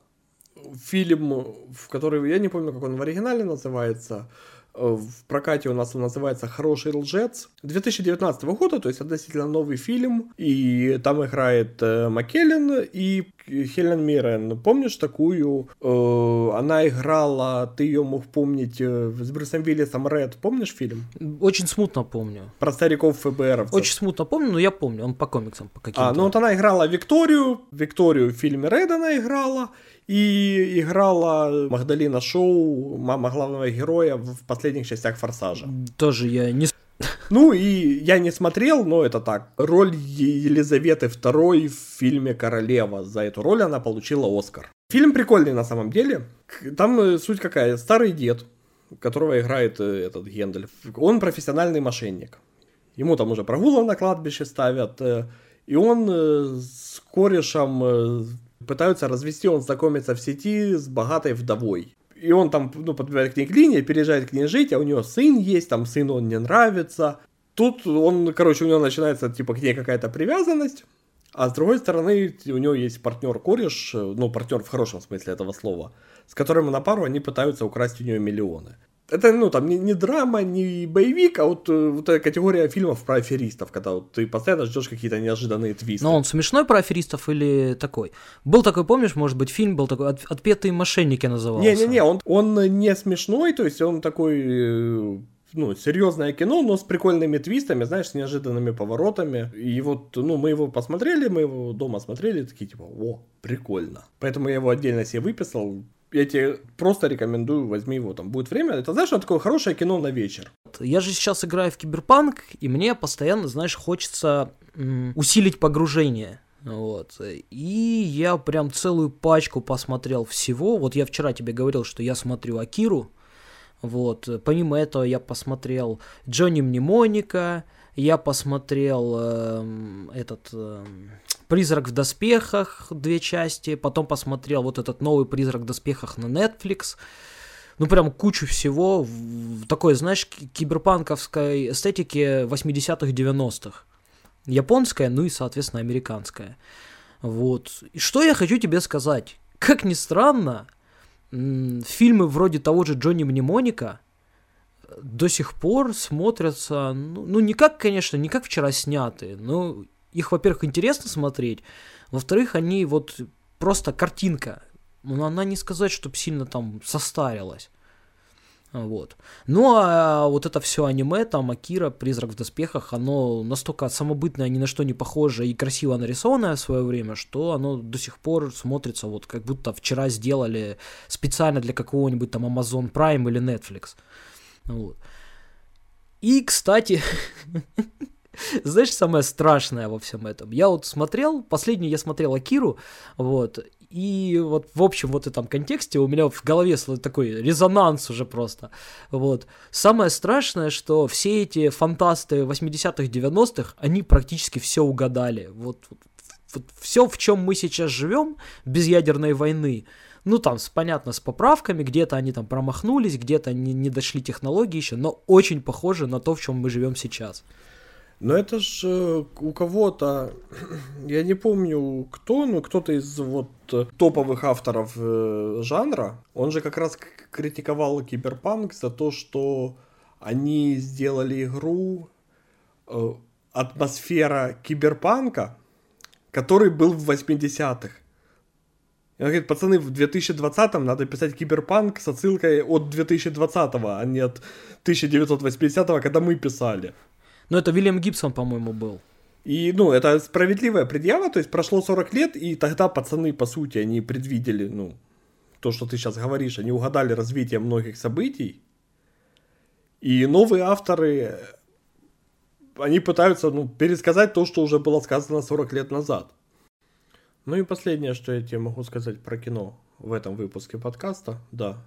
фильм, в который, я не помню, как он в оригинале называется, в прокате у нас он называется «Хороший лжец». 2019 года, то есть относительно новый фильм, и там играет э, Маккеллен и Хелен Миррен. Помнишь такую? Э, она играла, ты ее мог помнить, э, с Брюсом Виллисом Ред. Помнишь фильм? Очень смутно помню. Про стариков ФБР. Очень смутно помню, но я помню, он по комиксам по каким-то. А, ну вот она играла Викторию, Викторию в фильме Ред она играла, и играла Магдалина Шоу, мама главного героя в последних частях Форсажа. Тоже я не... Ну и я не смотрел, но это так. Роль Елизаветы II в фильме «Королева». За эту роль она получила Оскар. Фильм прикольный на самом деле. Там э, суть какая. Старый дед, которого играет э, этот Гендальф, он профессиональный мошенник. Ему там уже прогулов на кладбище ставят. Э, и он с корешем пытаются развести, он знакомится в сети с богатой вдовой. И он там, ну, подбивает к ней к линии, переезжает к ней жить, а у него сын есть, там сын он не нравится. Тут он, короче, у него начинается, типа, к ней какая-то привязанность. А с другой стороны, у него есть партнер-кореш, ну, партнер в хорошем смысле этого слова, с которым на пару они пытаются украсть у нее миллионы. Это, ну, там, не, не драма, не боевик, а вот, э, вот эта категория фильмов про аферистов, когда вот ты постоянно ждешь какие-то неожиданные твисты. Но он смешной про аферистов или такой? Был такой, помнишь, может быть, фильм был такой, от, «Отпетые мошенники» назывался? Не-не-не, он, он не смешной, то есть он такой э, ну, серьезное кино, но с прикольными твистами, знаешь, с неожиданными поворотами. И вот, ну, мы его посмотрели, мы его дома смотрели, такие типа, о, прикольно. Поэтому я его отдельно себе выписал, я тебе просто рекомендую, возьми его, там будет время. Это, знаешь, такое хорошее кино на вечер. Я же сейчас играю в Киберпанк, и мне постоянно, знаешь, хочется м- усилить погружение. Вот. И я прям целую пачку посмотрел всего. Вот я вчера тебе говорил, что я смотрю Акиру. Вот. Помимо этого я посмотрел Джонни Мнемоника, я посмотрел э, этот э, Призрак в доспехах, две части, потом посмотрел вот этот новый Призрак в доспехах на Netflix. Ну, прям кучу всего, в такой, знаешь, киберпанковской эстетике 80-х, 90-х. Японская, ну и, соответственно, американская. Вот. И что я хочу тебе сказать? Как ни странно, фильмы вроде того же Джонни Мнемоника до сих пор смотрятся, ну, ну не как, конечно, не как вчера снятые, но их, во-первых, интересно смотреть, во-вторых, они вот просто картинка, но она не сказать, чтобы сильно там состарилась. Вот. Ну а вот это все аниме, там Акира, Призрак в доспехах, оно настолько самобытное, ни на что не похоже и красиво нарисованное в свое время, что оно до сих пор смотрится вот как будто вчера сделали специально для какого-нибудь там Amazon Prime или Netflix. Вот. И, кстати, знаешь, самое страшное во всем этом? Я вот смотрел, последний я смотрел Акиру, вот, и вот в общем вот этом контексте у меня в голове такой резонанс уже просто. Вот. Самое страшное, что все эти фантасты 80-х, 90-х, они практически все угадали. Вот, вот, все, в чем мы сейчас живем, без ядерной войны, ну, там, с, понятно, с поправками, где-то они там промахнулись, где-то не, не дошли технологии еще, но очень похоже на то, в чем мы живем сейчас. Но это же э, у кого-то, я не помню кто, но кто-то из вот топовых авторов э, жанра, он же как раз критиковал Киберпанк за то, что они сделали игру э, атмосфера киберпанка, который был в 80-х. И он говорит, пацаны, в 2020-м надо писать киберпанк с отсылкой от 2020-го, а не от 1980-го, когда мы писали. Ну, это Вильям Гибсон, по-моему, был. И, ну, это справедливая предъява, то есть прошло 40 лет, и тогда пацаны, по сути, они предвидели, ну, то, что ты сейчас говоришь, они угадали развитие многих событий, и новые авторы, они пытаются, ну, пересказать то, что уже было сказано 40 лет назад. Ну и последнее, что я тебе могу сказать про кино в этом выпуске подкаста, да.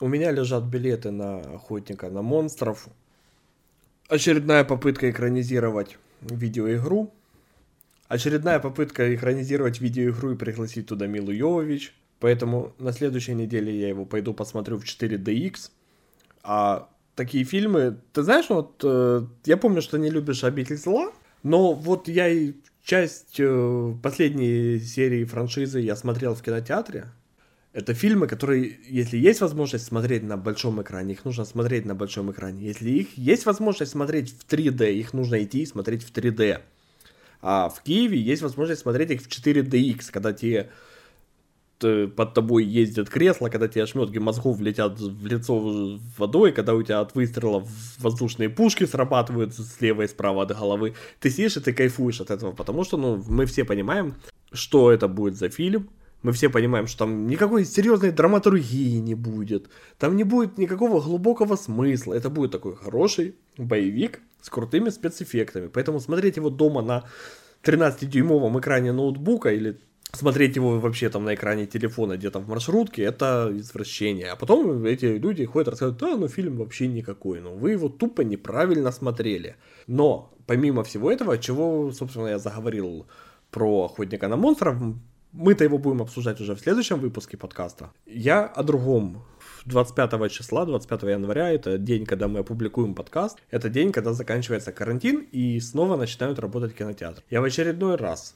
У меня лежат билеты на охотника на монстров очередная попытка экранизировать видеоигру. Очередная попытка экранизировать видеоигру и пригласить туда Милу Йовович. Поэтому на следующей неделе я его пойду посмотрю в 4DX. А такие фильмы, ты знаешь, вот э, я помню, что не любишь «Обитель зла», но вот я и часть э, последней серии франшизы я смотрел в кинотеатре, это фильмы, которые, если есть возможность смотреть на большом экране, их нужно смотреть на большом экране. Если их есть возможность смотреть в 3D, их нужно идти и смотреть в 3D. А в Киеве есть возможность смотреть их в 4DX, когда тебе под тобой ездят кресла, когда тебе ошметки мозгов летят в лицо водой, когда у тебя от выстрелов воздушные пушки срабатывают слева и справа от головы. Ты сидишь и ты кайфуешь от этого, потому что ну, мы все понимаем, что это будет за фильм, мы все понимаем, что там никакой серьезной драматургии не будет. Там не будет никакого глубокого смысла. Это будет такой хороший боевик с крутыми спецэффектами. Поэтому смотреть его дома на 13-дюймовом экране ноутбука или смотреть его вообще там на экране телефона где-то в маршрутке, это извращение. А потом эти люди ходят рассказывают, да, ну фильм вообще никакой, ну вы его тупо неправильно смотрели. Но, помимо всего этого, чего, собственно, я заговорил про охотника на монстров, мы-то его будем обсуждать уже в следующем выпуске подкаста. Я о другом. 25 числа, 25 января, это день, когда мы опубликуем подкаст. Это день, когда заканчивается карантин и снова начинают работать кинотеатры. Я в очередной раз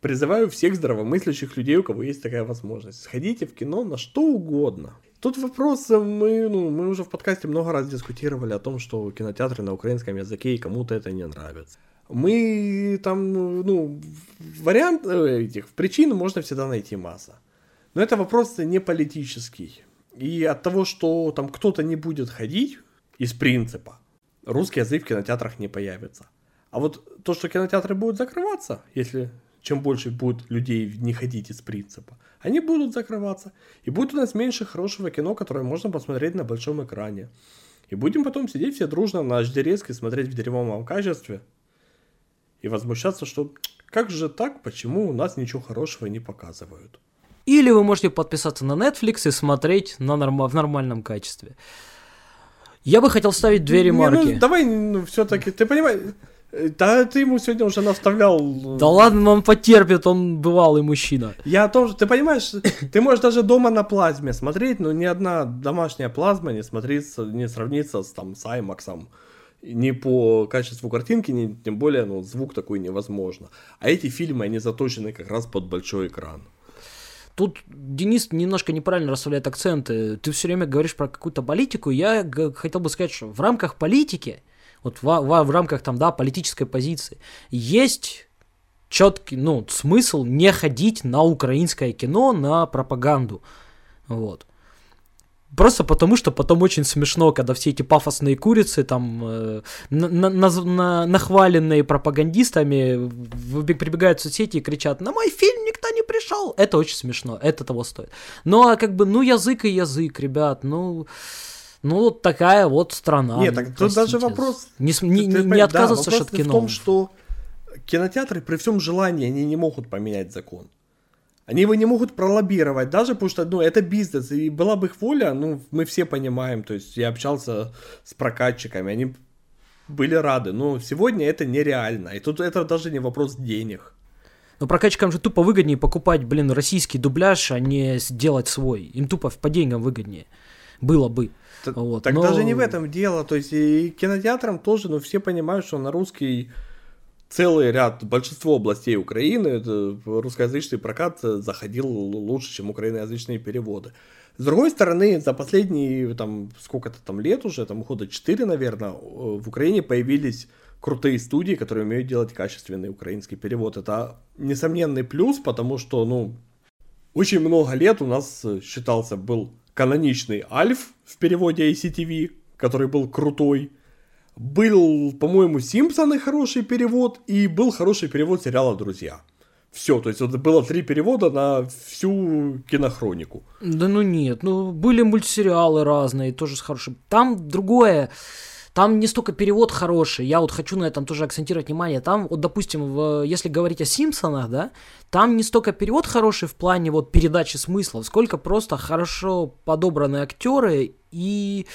призываю всех здравомыслящих людей, у кого есть такая возможность, сходите в кино на что угодно. Тут вопрос, мы, ну, мы уже в подкасте много раз дискутировали о том, что кинотеатры на украинском языке и кому-то это не нравится мы там, ну, вариант э, этих причин можно всегда найти масса. Но это вопрос не политический. И от того, что там кто-то не будет ходить из принципа, русский язык в кинотеатрах не появится. А вот то, что кинотеатры будут закрываться, если чем больше будет людей не ходить из принципа, они будут закрываться. И будет у нас меньше хорошего кино, которое можно посмотреть на большом экране. И будем потом сидеть все дружно на HDRS и смотреть в дерьмовом качестве, и возмущаться, что как же так, почему у нас ничего хорошего не показывают. Или вы можете подписаться на Netflix и смотреть на норм... в нормальном качестве. Я бы хотел ставить две ремарки. Не, ну, давай, ну, все-таки, ты понимаешь, да ты ему сегодня уже наставлял. Да ладно, он потерпит, он бывалый мужчина. Я о том, ты понимаешь, ты можешь даже дома на плазме смотреть, но ни одна домашняя плазма не смотрится, не сравнится с там с IMAX ни по качеству картинки, ни, тем более ну, звук такой невозможно. А эти фильмы, они заточены как раз под большой экран. Тут Денис немножко неправильно расставляет акценты. Ты все время говоришь про какую-то политику. Я хотел бы сказать, что в рамках политики, вот в, в, в рамках там, да, политической позиции, есть четкий, ну, смысл не ходить на украинское кино, на пропаганду. Вот. Просто потому, что потом очень смешно, когда все эти пафосные курицы, там, э, на, на, на, нахваленные пропагандистами, прибегают в соцсети и кричат, на мой фильм никто не пришел. Это очень смешно, это того стоит. Ну, а как бы, ну, язык и язык, ребят, ну... Ну, вот такая вот страна. Нет, так тут даже вопрос... Не, не, не, не отказываться да, от кино. в том, что кинотеатры при всем желании, они не могут поменять закон. Они его не могут пролоббировать, даже потому что, ну, это бизнес, и была бы их воля, ну, мы все понимаем, то есть я общался с прокатчиками, они были рады, но сегодня это нереально, и тут это даже не вопрос денег. Но прокатчикам же тупо выгоднее покупать, блин, российский дубляж, а не сделать свой. Им тупо по деньгам выгоднее. Было бы. Т- вот. Так но... даже не в этом дело. То есть и кинотеатрам тоже, ну, все понимают, что на русский целый ряд, большинство областей Украины, русскоязычный прокат заходил лучше, чем украиноязычные переводы. С другой стороны, за последние там сколько-то там лет уже, там года 4, наверное, в Украине появились крутые студии, которые умеют делать качественный украинский перевод. Это несомненный плюс, потому что, ну, очень много лет у нас считался был каноничный Альф в переводе ACTV, который был крутой. Был, по-моему, Симпсоны хороший перевод, и был хороший перевод сериала «Друзья». Все, то есть это было три перевода на всю кинохронику. Да ну нет, ну были мультсериалы разные, тоже с хорошим. Там другое. Там не столько перевод хороший, я вот хочу на этом тоже акцентировать внимание. Там, вот, допустим, в, если говорить о Симпсонах, да, там не столько перевод хороший в плане вот передачи смыслов, сколько просто хорошо подобраны актеры и,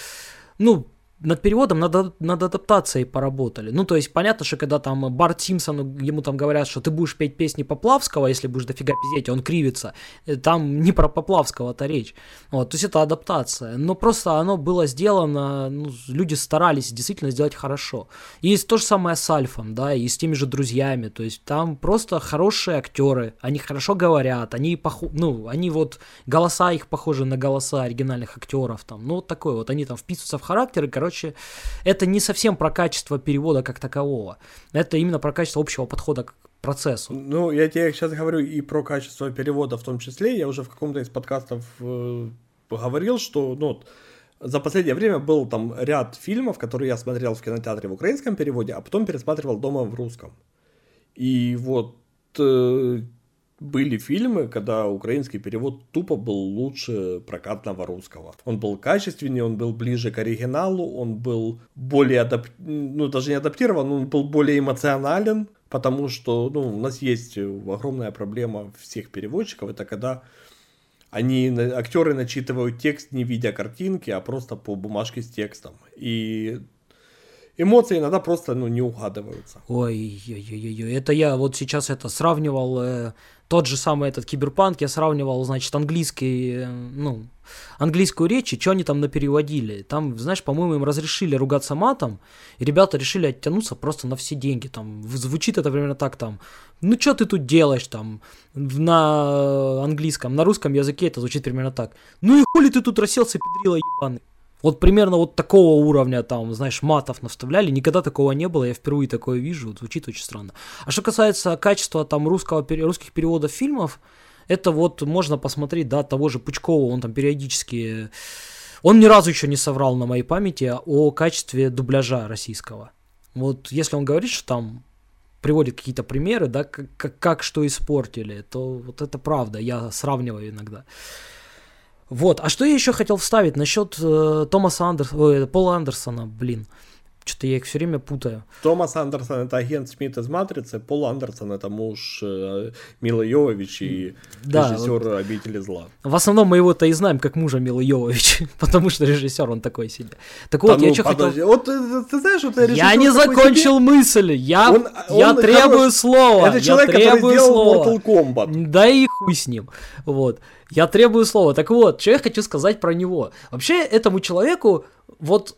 ну, над переводом, над, над адаптацией поработали. Ну, то есть, понятно, что когда там Барт Симпсон, ему там говорят, что ты будешь петь песни Поплавского, если будешь дофига пиздеть, он кривится. Э, там не про Поплавского-то речь. Вот, то есть, это адаптация. Но просто оно было сделано, ну, люди старались действительно сделать хорошо. И то же самое с Альфом, да, и с теми же друзьями. То есть, там просто хорошие актеры, они хорошо говорят, они, поху... ну, они вот, голоса их похожи на голоса оригинальных актеров, там, ну, вот такой вот, они там вписываются в характер, и, короче, короче, это не совсем про качество перевода как такового. Это именно про качество общего подхода к процессу. Ну, я тебе сейчас говорю и про качество перевода в том числе. Я уже в каком-то из подкастов э, говорил, что ну, за последнее время был там ряд фильмов, которые я смотрел в кинотеатре в украинском переводе, а потом пересматривал дома в русском. И вот э, были фильмы, когда украинский перевод тупо был лучше прокатного русского. Он был качественнее, он был ближе к оригиналу, он был более адап... ну даже не адаптирован, он был более эмоционален, потому что ну, у нас есть огромная проблема всех переводчиков, это когда они, актеры начитывают текст, не видя картинки, а просто по бумажке с текстом. И эмоции иногда просто ну, не угадываются. Ой-ой-ой, это я вот сейчас это сравнивал э, тот же самый этот киберпанк, я сравнивал, значит, английский, э, ну, английскую речь, и что они там напереводили. Там, знаешь, по-моему, им разрешили ругаться матом, и ребята решили оттянуться просто на все деньги. Там звучит это примерно так там, ну что ты тут делаешь там на английском, на русском языке это звучит примерно так. Ну и хули ты тут расселся, педрила ебаный. Вот примерно вот такого уровня там, знаешь, матов наставляли. Никогда такого не было, я впервые такое вижу, вот, звучит очень странно. А что касается качества там русского, русских переводов фильмов, это вот можно посмотреть, да, того же Пучкова, он там периодически... Он ни разу еще не соврал на моей памяти о качестве дубляжа российского. Вот если он говорит, что там приводит какие-то примеры, да, как, как, как что испортили, то вот это правда, я сравниваю иногда. Вот, а что я еще хотел вставить насчет э, Томаса Андерсона, Пола Андерсона, блин. Что-то я их все время путаю. Томас Андерсон это агент Смит из Матрицы, Пол Андерсон это муж э, Мила Йовович и да, режиссер вот. Обители зла. В основном мы его-то и знаем как мужа Мила Йовович, потому что режиссер он такой себе. Так вот, да, я ну, что хотел... Вот ты, ты знаешь, вот Я не закончил себе... мысль, я, он, я он требую хорош... слова. Это человек, который сделал слова. Mortal Kombat. Да и хуй с ним. Вот. Я требую слова. Так вот, что я хочу сказать про него. Вообще, этому человеку вот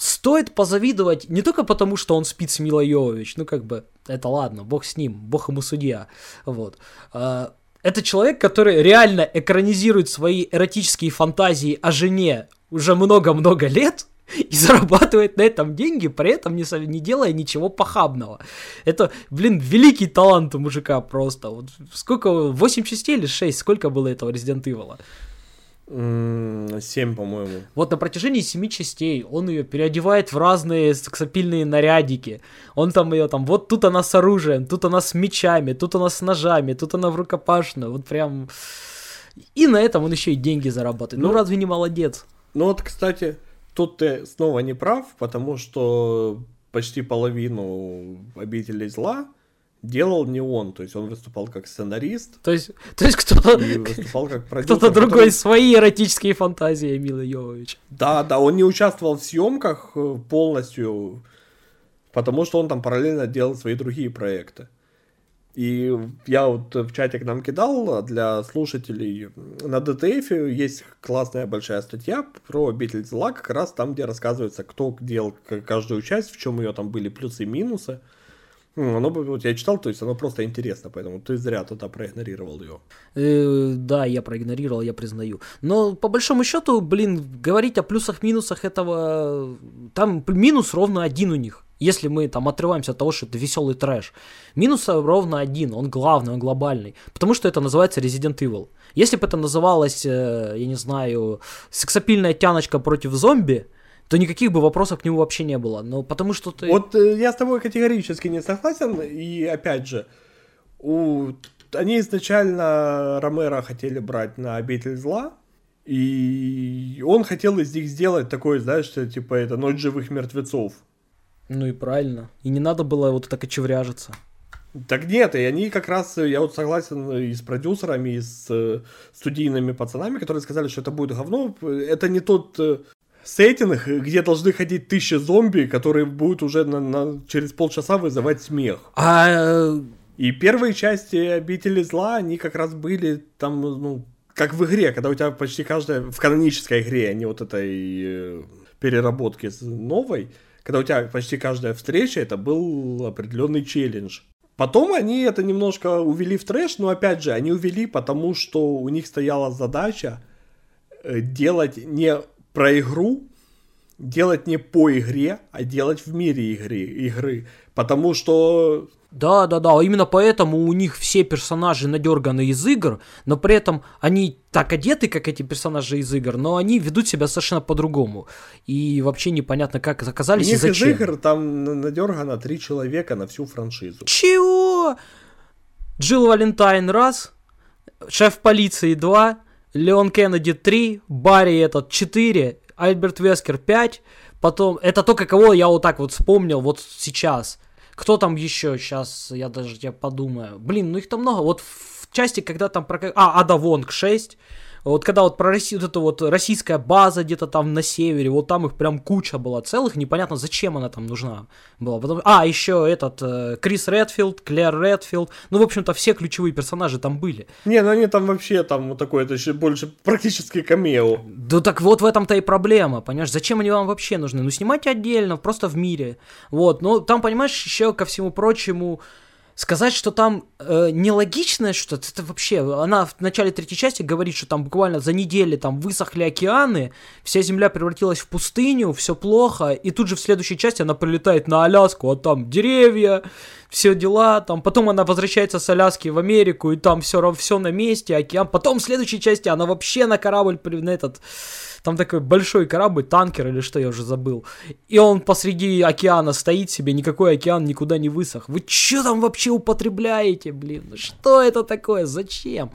стоит позавидовать не только потому, что он спит с Милой ну как бы, это ладно, бог с ним, бог ему судья, вот. А, это человек, который реально экранизирует свои эротические фантазии о жене уже много-много лет, и зарабатывает на этом деньги, при этом не, не делая ничего похабного. Это, блин, великий талант у мужика просто. Вот сколько, 8 частей или 6? Сколько было этого Resident Evil? Семь, по-моему. Вот на протяжении семи частей он ее переодевает в разные сексапильные нарядики. Он там ее там, вот тут она с оружием, тут она с мечами, тут она с ножами, тут она в рукопашную. Вот прям... И на этом он еще и деньги зарабатывает. Ну, ну разве не молодец? Ну вот, кстати, тут ты снова не прав, потому что почти половину обителей зла делал не он, то есть он выступал как сценарист. То есть, то есть кто-то выступал как продюсер. Кто-то другой который... свои эротические фантазии Мила Йовович. Да, да, он не участвовал в съемках э, полностью, потому что он там параллельно делал свои другие проекты. И я вот в чатик нам кидал для слушателей на ДТФ есть классная большая статья про обитель зла, как раз там, где рассказывается, кто делал каждую часть, в чем ее там были плюсы и минусы. Оно, вот я читал, то есть оно просто интересно, поэтому ты зря тогда проигнорировал ее. Э, да, я проигнорировал, я признаю. Но по большому счету, блин, говорить о плюсах-минусах этого... Там минус ровно один у них. Если мы там отрываемся от того, что это веселый трэш. Минус ровно один, он главный, он глобальный. Потому что это называется Resident Evil. Если бы это называлось, э, я не знаю, сексапильная тяночка против зомби, то никаких бы вопросов к нему вообще не было. Но потому что ты... Вот э, я с тобой категорически не согласен, и опять же, у... они изначально Ромеро хотели брать на обитель зла, и он хотел из них сделать такое, знаешь, что типа это ночь живых мертвецов. Ну и правильно. И не надо было вот так очевряжиться. Так нет, и они как раз, я вот согласен и с продюсерами, и с э, студийными пацанами, которые сказали, что это будет говно. Это не тот э, сеттинг, где должны ходить тысячи зомби, которые будут уже на, на, через полчаса вызывать смех. А... э, И первые части «Обители зла», они как раз были там, ну, как в игре, когда у тебя почти каждая, в канонической игре, а не вот этой э, переработки с новой, когда у тебя почти каждая встреча, это был определенный челлендж. Потом они это немножко увели в трэш, но опять же, они увели, потому что у них стояла задача э, делать не про игру, делать не по игре, а делать в мире игры, игры. Потому что Да, да, да, именно поэтому у них все персонажи надерганы из игр, но при этом они так одеты, как эти персонажи из игр, но они ведут себя совершенно по-другому. И вообще непонятно, как у оказались и них из зачем. игр там на- надергано три человека на всю франшизу. Чего? Джилл Валентайн раз, шеф полиции 2, Леон Кеннеди 3, Барри этот 4, Альберт Вескер 5, потом, это только кого я вот так вот вспомнил вот сейчас. Кто там еще? Сейчас я даже я подумаю. Блин, ну их там много. Вот в части, когда там про... А, Ада Вонг 6. Вот когда вот про Россию, вот эта вот российская база где-то там на севере, вот там их прям куча была целых, непонятно зачем она там нужна была. Потом- А, еще этот э, Крис Редфилд, Клэр Редфилд, ну, в общем-то, все ключевые персонажи там были. Не, ну они там вообще там вот такое, это еще больше практически камео. Да так вот в этом-то и проблема, понимаешь, зачем они вам вообще нужны? Ну, снимайте отдельно, просто в мире. Вот, ну, там, понимаешь, еще ко всему прочему, сказать, что там э, нелогичное что-то, это вообще, она в начале третьей части говорит, что там буквально за неделю там высохли океаны, вся земля превратилась в пустыню, все плохо, и тут же в следующей части она прилетает на Аляску, а там деревья, все дела, там, потом она возвращается с Аляски в Америку, и там все, все на месте, океан, потом в следующей части она вообще на корабль, на этот, там такой большой корабль, танкер или что, я уже забыл. И он посреди океана стоит себе, никакой океан никуда не высох. Вы что там вообще употребляете, блин? Ну Что это такое? Зачем?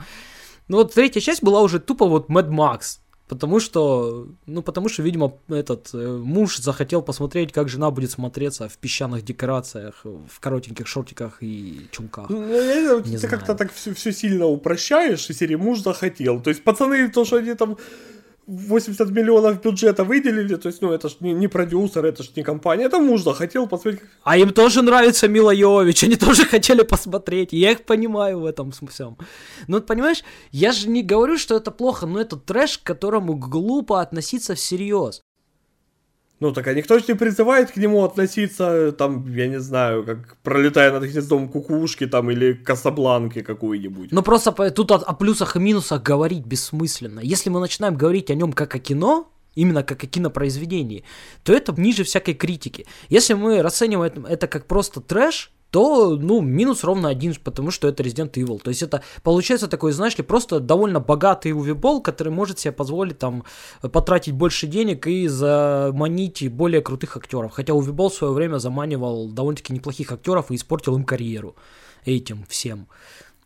Ну вот третья часть была уже тупо вот Mad Max. Потому что, ну потому что, видимо, этот э, муж захотел посмотреть, как жена будет смотреться в песчаных декорациях, в коротеньких шортиках и чулках. Ну, я не ты как-то так все, все сильно упрощаешь, и серии муж захотел. То есть пацаны, то, что они там 80 миллионов бюджета выделили, то есть, ну, это ж не, не продюсер, это ж не компания, это муж захотел посмотреть. А им тоже нравится Мила Йовович, они тоже хотели посмотреть, я их понимаю в этом всем. Ну, понимаешь, я же не говорю, что это плохо, но это трэш, к которому глупо относиться всерьез. Ну, так а никто же не призывает к нему относиться, там, я не знаю, как пролетая над гнездом кукушки, там, или Касабланки какой-нибудь. Но просто тут о, о плюсах и минусах говорить бессмысленно. Если мы начинаем говорить о нем как о кино, именно как о кинопроизведении, то это ниже всякой критики. Если мы расцениваем это как просто трэш, то, ну, минус ровно один, потому что это Resident Evil. То есть это получается такой, знаешь ли, просто довольно богатый увибол, который может себе позволить там потратить больше денег и заманить более крутых актеров. Хотя увибол в свое время заманивал довольно-таки неплохих актеров и испортил им карьеру этим всем.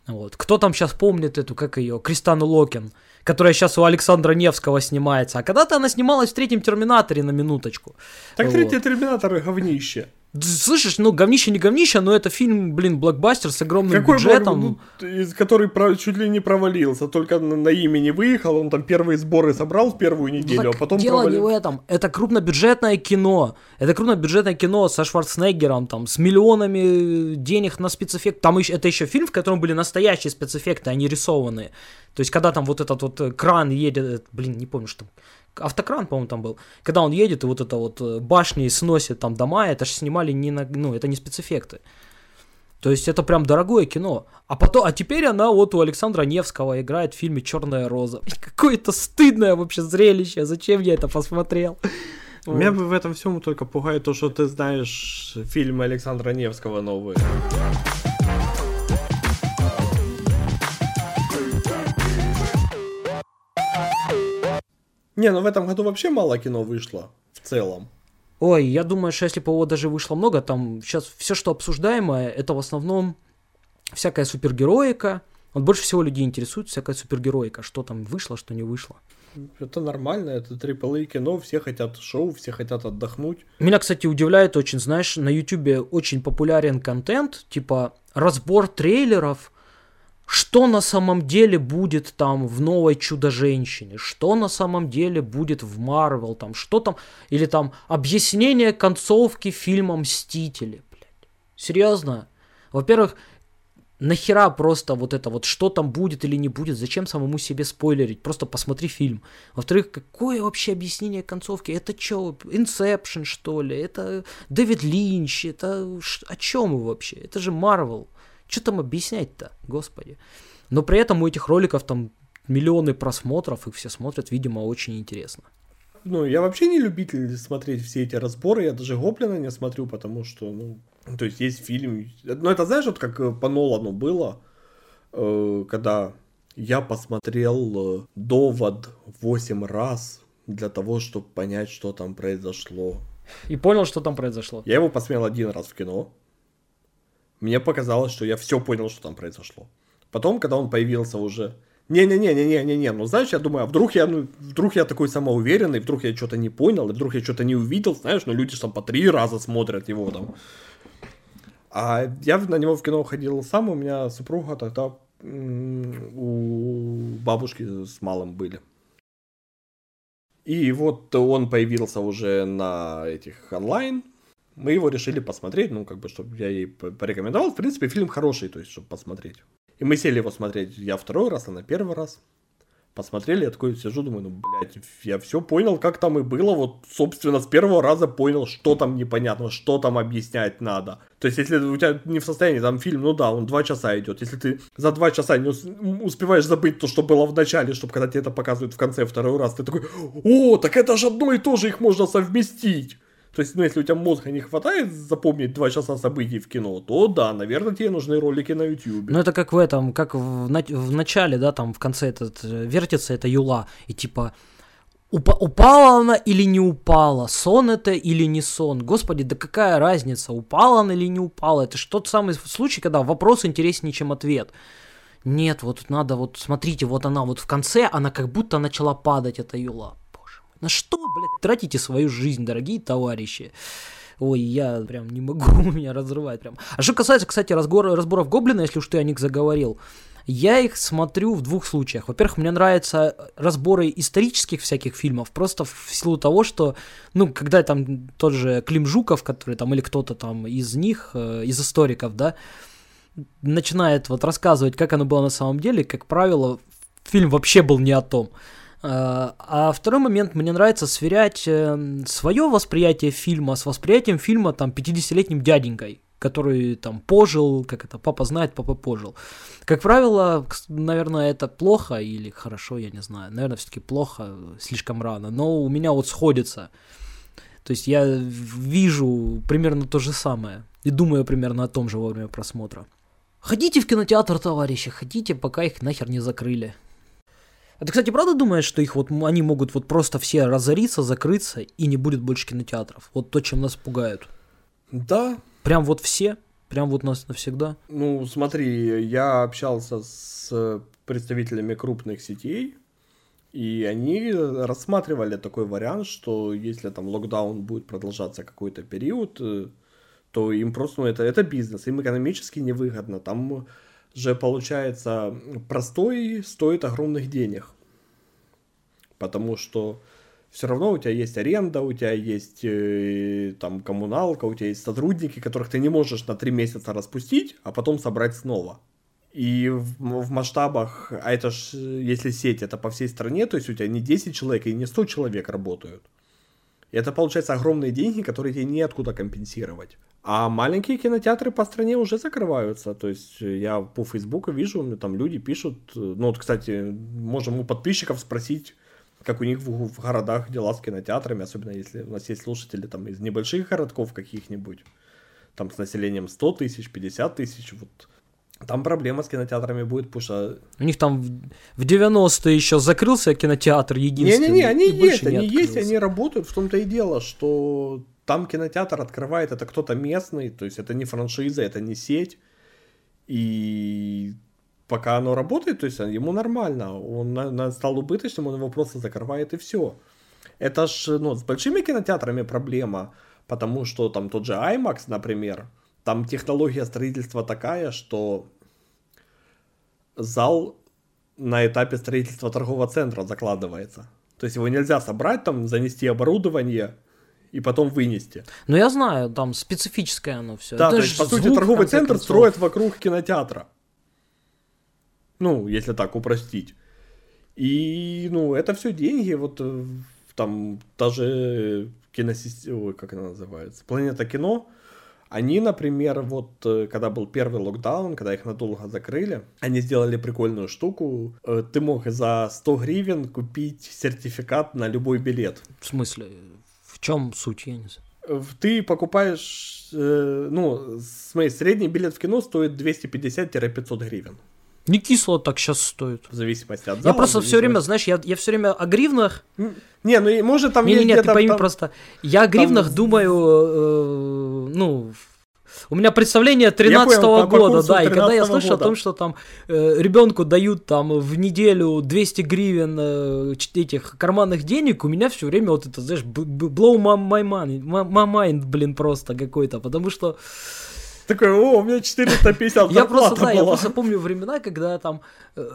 Вот. Кто там сейчас помнит эту, как ее, Кристану Локин, которая сейчас у Александра Невского снимается. А когда-то она снималась в третьем Терминаторе на минуточку. Так Вот. третий Терминатор говнище. Слышишь, ну говнище не говнище, но это фильм, блин, блокбастер с огромным Какой бюджетом. блок- ну, который чуть ли не провалился, только на, на имени выехал, он там первые сборы собрал в первую Ну неделю, так а потом дело не провалился. в этом. Это крупнобюджетное кино. Это крупнобюджетное кино со Шварценеггером, там, с миллионами денег на спецэффект. Там еще, это еще фильм, в котором были настоящие спецэффекты, а не рисованные. То есть, когда там вот этот вот э, кран едет, э, блин, не помню, что там, автокран, по-моему, там был. Когда он едет и вот это вот э, башни сносит там дома, это же снимали не на, ну, это не спецэффекты. То есть это прям дорогое кино. А потом, а теперь она вот у Александра Невского играет в фильме Черная роза. Какое-то стыдное вообще зрелище. Зачем я это посмотрел? Меня Вот. в этом всем только пугает то, что ты знаешь фильмы Александра Невского новые. Не, ну в этом году вообще мало кино вышло. В целом. Ой, я думаю, что если бы его даже вышло много, там сейчас все, что обсуждаемое, это в основном всякая супергероика. Вот больше всего людей интересует всякая супергероика, что там вышло, что не вышло. Это нормально, это AAA кино, все хотят шоу, все хотят отдохнуть. Меня, кстати, удивляет очень, знаешь, на Ютубе очень популярен контент, типа разбор трейлеров, что на самом деле будет там в новой Чудо-женщине, что на самом деле будет в Марвел, там, что там, или там объяснение концовки фильма Мстители, блядь. Серьезно? Во-первых, нахера просто вот это вот, что там будет или не будет, зачем самому себе спойлерить, просто посмотри фильм. Во-вторых, какое вообще объяснение концовки, это что, Инсепшн что ли, это Дэвид Линч, это о чем вы вообще, это же Марвел, что там объяснять-то, господи. Но при этом у этих роликов там миллионы просмотров, их все смотрят, видимо, очень интересно. Ну, я вообще не любитель смотреть все эти разборы, я даже Гоблина не смотрю, потому что, ну, то есть есть фильм, ну, это знаешь, вот как э, по Нолану было, э, когда я посмотрел э, «Довод» 8 раз для того, чтобы понять, что там произошло. И понял, что там произошло. Я его посмотрел один раз в кино. Мне показалось, что я все понял, что там произошло. Потом, когда он появился уже не-не-не-не-не-не-не. Ну, знаешь, я думаю, а вдруг я, ну, вдруг я такой самоуверенный, вдруг я что-то не понял, и вдруг я что-то не увидел, знаешь, ну, люди там по три раза смотрят его там. А я на него в кино ходил сам, у меня супруга тогда у бабушки с малым были. И вот он появился уже на этих онлайн. Мы его решили посмотреть, ну, как бы, чтобы я ей порекомендовал. В принципе, фильм хороший, то есть, чтобы посмотреть. И мы сели его смотреть, я второй раз, она первый раз. Посмотрели, я такой сижу, думаю, ну, блядь, я все понял, как там и было, вот, собственно, с первого раза понял, что там непонятно, что там объяснять надо. То есть, если у тебя не в состоянии, там, фильм, ну да, он два часа идет, если ты за два часа не успеваешь забыть то, что было в начале, чтобы когда тебе это показывают в конце второй раз, ты такой, о, так это же одно и то же, их можно совместить. То есть, ну, если у тебя мозга не хватает запомнить два часа событий в кино, то да, наверное, тебе нужны ролики на YouTube. Ну, это как в этом, как в, в начале, да, там в конце этот, э, вертится эта юла, и типа, Упа- упала она или не упала? Сон это или не сон? Господи, да какая разница, упала она или не упала? Это же тот самый случай, когда вопрос интереснее, чем ответ. Нет, вот надо, вот смотрите, вот она вот в конце, она как будто начала падать, эта юла. На что, блядь, тратите свою жизнь, дорогие товарищи? Ой, я прям не могу, меня разрывать прям. А что касается, кстати, разбор, разборов Гоблина, если уж ты о них заговорил, я их смотрю в двух случаях. Во-первых, мне нравятся разборы исторических всяких фильмов, просто в силу того, что, ну, когда там тот же Клим Жуков, который там, или кто-то там из них, э, из историков, да, начинает вот рассказывать, как оно было на самом деле, как правило, фильм вообще был не о том. А, а второй момент, мне нравится сверять эм, свое восприятие фильма с восприятием фильма там 50-летним дяденькой, который там пожил, как это, папа знает, папа пожил. Как правило, наверное, это плохо или хорошо, я не знаю. Наверное, все-таки плохо, слишком рано. Но у меня вот сходится. То есть я вижу примерно то же самое. И думаю примерно о том же во время просмотра. Ходите в кинотеатр, товарищи, ходите, пока их нахер не закрыли. А ты, кстати, правда думаешь, что их вот они могут вот просто все разориться, закрыться и не будет больше кинотеатров? Вот то, чем нас пугают. Да. Прям вот все? Прям вот нас навсегда? Ну, смотри, я общался с представителями крупных сетей, и они рассматривали такой вариант, что если там локдаун будет продолжаться какой-то период, э, то им просто, ну, это, это бизнес, им экономически невыгодно. Там же получается простой стоит огромных денег. Потому что все равно у тебя есть аренда, у тебя есть э, там коммуналка, у тебя есть сотрудники, которых ты не можешь на три месяца распустить, а потом собрать снова. И в, в масштабах, а это ж, если сеть, это по всей стране, то есть у тебя не 10 человек и не 100 человек работают. И это получается огромные деньги, которые тебе неоткуда компенсировать. А маленькие кинотеатры по стране уже закрываются. То есть я по Фейсбуку вижу, там люди пишут. Ну вот, кстати, можем у подписчиков спросить, как у них в, в городах дела с кинотеатрами, особенно если у нас есть слушатели там из небольших городков каких-нибудь, там с населением 100 тысяч, 50 тысяч. Вот Там проблема с кинотеатрами будет, потому что... У них там в 90-е еще закрылся кинотеатр единственный. Не-не-не, они есть, не они есть, открылся. они работают, в том-то и дело, что там кинотеатр открывает, это кто-то местный, то есть это не франшиза, это не сеть, и пока оно работает, то есть ему нормально, он на- на- стал убыточным, он его просто закрывает и все. Это ж, ну, с большими кинотеатрами проблема, потому что там тот же IMAX, например, там технология строительства такая, что зал на этапе строительства торгового центра закладывается. То есть его нельзя собрать, там, занести оборудование и потом вынести. Ну я знаю, там специфическое оно все. Да, то есть, по сути, торговый центр строят вокруг кинотеатра. Ну, если так упростить. И, ну, это все деньги. Вот э, там даже киносистема, как она называется, Планета кино, они, например, вот э, когда был первый локдаун, когда их надолго закрыли, они сделали прикольную штуку. Э, Ты мог за 100 гривен купить сертификат на любой билет. В смысле, в чем суть, я не знаю. Э, Ты покупаешь, ну, смотри, средний билет в кино стоит 250-500 гривен. Не кисло так сейчас стоит. В зависимости от Я зала. просто в все время, знаешь, я, я все время о гривнах. Не, ну и может там Не, не, не, ты пойми там- просто. Я о гривнах думаю, э, ну. У меня представление 13 понял, по- по года, да, и когда я 13-го слышу о года. том, что там ребенку дают там в неделю 200 гривен э, этих карманных денег, у меня все время вот это, знаешь, blow my, my, my mind, блин, просто какой-то, потому что Такой, о, у меня 450 я просто, да, я просто помню времена, когда там э,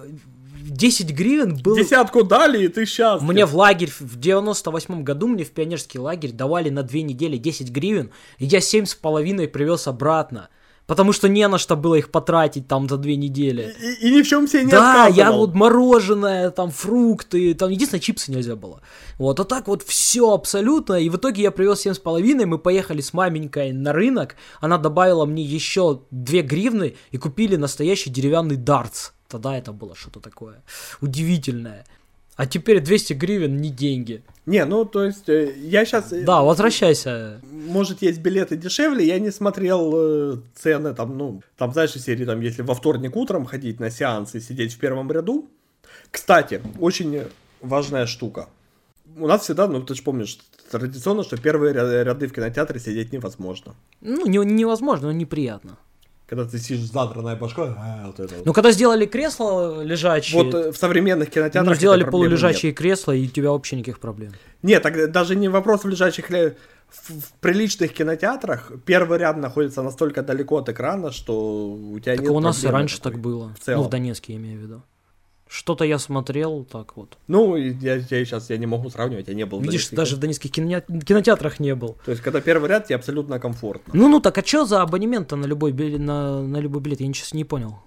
10 гривен был... Десятку дали, и ты счастлив. Мне в лагерь в 98 году, мне в пионерский лагерь давали на две недели 10 гривен, и я семь с половиной привез обратно. Потому что не на что было их потратить там за две недели. И, и ни в чем себе не да, я вот мороженое, там фрукты, там единственное чипсы нельзя было. Вот, а так вот все абсолютно. И в итоге я привез семь с половиной, мы поехали с маменькой на рынок, она добавила мне еще две гривны и купили настоящий деревянный дартс. Тогда это было что-то такое удивительное. А теперь 200 гривен не деньги. Не, ну то есть э, я сейчас... Да, возвращайся. Может, есть билеты дешевле, я не смотрел э, цены, там, ну, там, знаешь, из серии, там, если во вторник утром ходить на сеанс и сидеть в первом ряду. Кстати, очень важная штука. У нас всегда, ну, ты же помнишь, традиционно, что первые ря- ряды в кинотеатре сидеть невозможно. Ну, не- невозможно, но неприятно. Когда ты сидишь с задранной башкой, а, вот это вот. Ну, когда сделали кресла лежачие, Вот э, в современных кинотеатрах... ну, сделали полулежачие кресла, и у тебя вообще никаких проблем. Нет, так даже не вопрос в лежачих в, в приличных кинотеатрах первый ряд находится настолько далеко от экрана, что у тебя Так нет у нас и раньше такой. так было. в целом. Ну, в Донецке, я имею в виду. Что-то я смотрел, так вот. Ну, я, я сейчас я не могу сравнивать, я не был в Видишь, Донецке. даже в донецких кино- кинотеатрах не был. То есть, когда первый ряд, тебе абсолютно комфортно. Ну, ну так, а что за абонемент на любой, били- на, на любой билет? Я ничего не понял.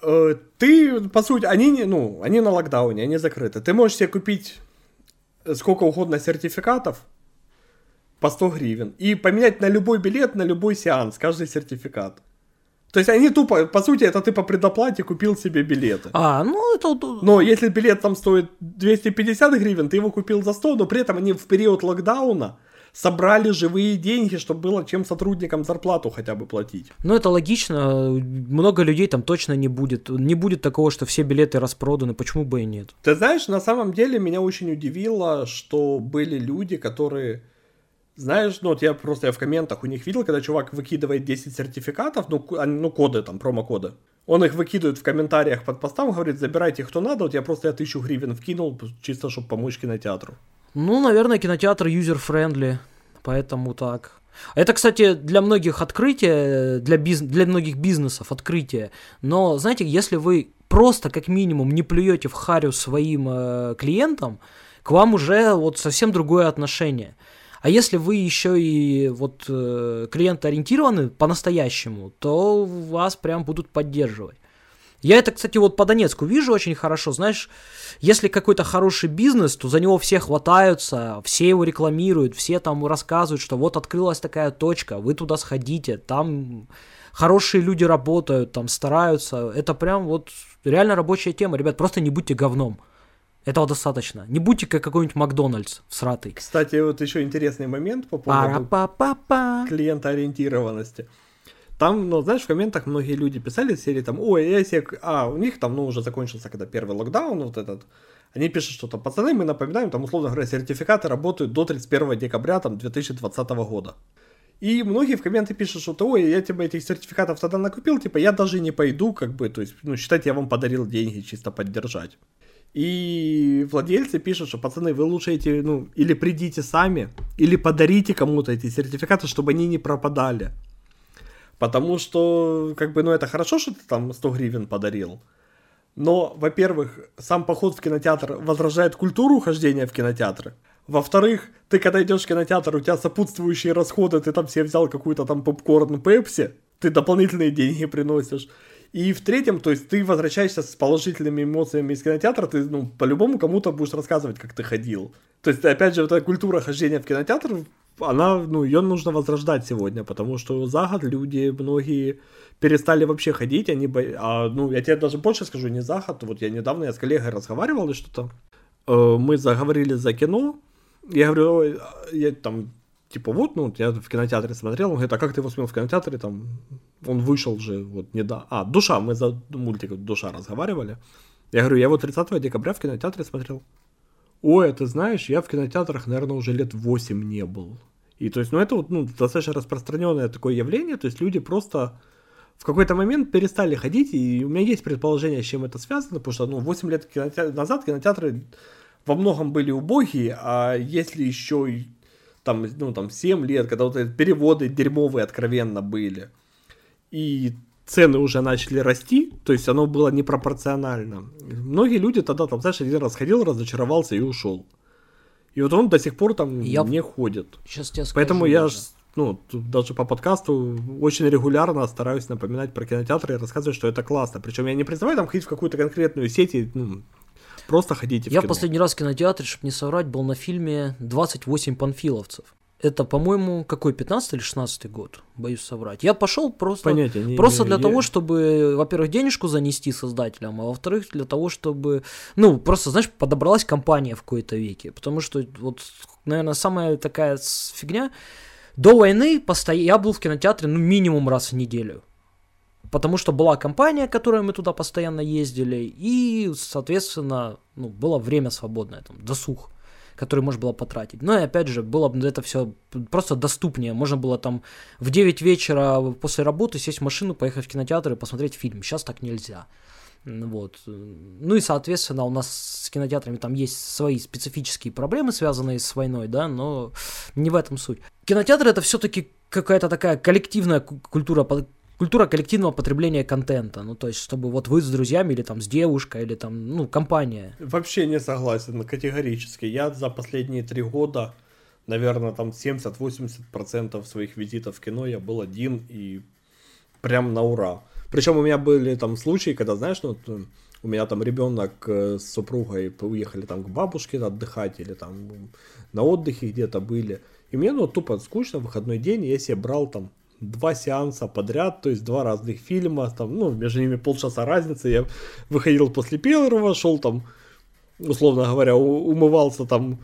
Э, Ты, по сути, они, не- ну, они на локдауне, они закрыты. Ты можешь себе купить сколько угодно сертификатов по 100 гривен и поменять на любой билет, на любой сеанс, каждый сертификат. То есть они тупо, по сути, это ты по предоплате купил себе билеты. А, ну это... Но если билет там стоит 250 гривен, ты его купил за 100, но при этом они в период локдауна собрали живые деньги, чтобы было чем сотрудникам зарплату хотя бы платить. Ну, это логично. Много людей там точно не будет. Не будет такого, что все билеты распроданы. Почему бы и нет? Ты знаешь, на самом деле меня очень удивило, что были люди, которые... Знаешь, ну вот я просто я в комментах у них видел, когда чувак выкидывает 10 сертификатов, ну, ну коды там, промокоды. Он их выкидывает в комментариях под постом, говорит, забирайте кто надо, вот я просто я тысячу гривен вкинул, чисто чтобы помочь кинотеатру. Ну, наверное, кинотеатр user-friendly, поэтому так. Это, кстати, для многих открытие, для, биз... для многих бизнесов открытие. Но, знаете, если вы просто как минимум не плюете в харю своим э, клиентам, к вам уже вот совсем другое отношение. А если вы еще и вот э, клиентоориентированы по-настоящему, то вас прям будут поддерживать. Я это, кстати, вот по Донецку вижу очень хорошо. Знаешь, если какой-то хороший бизнес, то за него все хватаются, все его рекламируют, все там рассказывают, что вот открылась такая точка, вы туда сходите, там хорошие люди работают, там стараются. Это прям вот реально рабочая тема. Ребят, просто не будьте говном. Этого достаточно. Не будьте как какой-нибудь Макдональдс всратый. Кстати, вот еще интересный момент по поводу клиентоориентированности. Там, ну, знаешь, в комментах многие люди писали серии там, ой, я себе... А, у них там, ну, уже закончился, когда первый локдаун вот этот. Они пишут, что там, пацаны, мы напоминаем, там, условно говоря, сертификаты работают до 31 декабря там, 2020 года. И многие в комменты пишут, что ой, я тебе этих сертификатов тогда накупил, типа, я даже не пойду, как бы, то есть, ну, считайте, я вам подарил деньги чисто поддержать. И владельцы пишут, что пацаны, вы лучше эти, ну, или придите сами, или подарите кому-то эти сертификаты, чтобы они не пропадали. Потому что, как бы, ну, это хорошо, что ты там 100 гривен подарил. Но, во-первых, сам поход в кинотеатр возражает культуру хождения в кинотеатры. Во-вторых, ты когда идешь в кинотеатр, у тебя сопутствующие расходы, ты там себе взял какую-то там попкорн, пепси, ты дополнительные деньги приносишь. И в третьем, то есть ты возвращаешься с положительными эмоциями из кинотеатра, ты, ну, по-любому кому-то будешь рассказывать, как ты ходил. То есть, опять же, вот эта культура хождения в кинотеатр, она, ну, ее нужно возрождать сегодня, потому что за год люди, многие перестали вообще ходить, они, бо... а, ну, я тебе даже больше скажу, не за год, вот я недавно я с коллегой разговаривал и что-то, э, мы заговорили за кино, я говорю, я там, типа, вот, ну, я в кинотеатре смотрел, он говорит, а как ты его смотрел в кинотеатре, там, он вышел же, вот, не да, а, Душа, мы за мультик Душа разговаривали, я говорю, я вот 30 декабря в кинотеатре смотрел, ой, а ты знаешь, я в кинотеатрах, наверное, уже лет 8 не был, и то есть, ну, это вот, ну, достаточно распространенное такое явление, то есть люди просто в какой-то момент перестали ходить, и у меня есть предположение, с чем это связано, потому что, ну, 8 лет кинотеатр... назад кинотеатры во многом были убогие, а если еще там, ну, там 7 лет, когда вот эти переводы дерьмовые откровенно были, и цены уже начали расти, то есть оно было непропорционально. Многие люди тогда там, знаешь, один раз ходил, разочаровался и ушел. И вот он до сих пор там я... не ходит. Сейчас тебе скажу Поэтому я ну, даже по подкасту очень регулярно стараюсь напоминать про кинотеатры и рассказывать, что это классно. Причем я не призываю там ходить в какую-то конкретную сеть и ну, просто ходите в Я кино. последний раз в кинотеатре, чтобы не соврать, был на фильме «28 панфиловцев». Это, по-моему, какой, 15 или 16 год, боюсь соврать. Я пошел просто, Понятия, не, просто не, для я... того, чтобы, во-первых, денежку занести создателям, а во-вторых, для того, чтобы, ну, просто, знаешь, подобралась компания в какой-то веке. Потому что, вот, наверное, самая такая фигня, до войны постоянно я был в кинотеатре, ну, минимум раз в неделю. Потому что была компания, которой мы туда постоянно ездили, и, соответственно, ну, было время свободное, там, досуг который можно было потратить. Но и опять же, было бы это все просто доступнее. Можно было там в 9 вечера после работы сесть в машину, поехать в кинотеатр и посмотреть фильм. Сейчас так нельзя. Вот. Ну и, соответственно, у нас с кинотеатрами там есть свои специфические проблемы, связанные с войной, да, но не в этом суть. Кинотеатр это все-таки какая-то такая коллективная культура, культура коллективного потребления контента. Ну, то есть, чтобы вот вы с друзьями или там с девушкой, или там, ну, компания. Вообще не согласен, категорически. Я за последние три года, наверное, там 70-80% своих визитов в кино я был один и прям на ура. Причем у меня были там случаи, когда, знаешь, ну, у меня там ребенок э, с супругой уехали там к бабушке отдыхать или там на отдыхе где-то были. И мне, ну, тупо скучно, выходной день, я себе брал там два сеанса подряд, то есть два разных фильма, там, ну, между ними полчаса разницы, я выходил после первого, шел там, условно говоря, умывался там,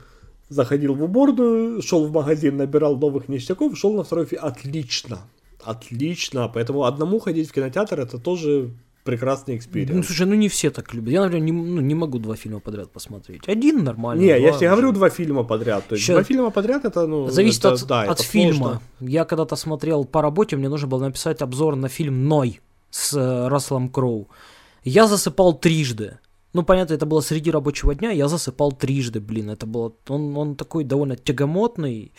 заходил в уборную, шел в магазин, набирал новых ништяков, шел на второй фильм, отлично, отлично. Поэтому одному ходить в кинотеатр это тоже прекрасный experience. Ну, слушай, ну не все так любят. Я, например, не, ну, не могу два фильма подряд посмотреть. Один нормально. Не, я тебе говорю два фильма подряд. То есть Еще... два фильма подряд это, ну... Зависит это, от, да, от фильма. Сложно. Я когда-то смотрел по работе, мне нужно было написать обзор на фильм «Ной» с э, Расселом Кроу. Я засыпал трижды. Ну, понятно, это было среди рабочего дня, я засыпал трижды, блин, это было, он, он такой довольно тягомотный,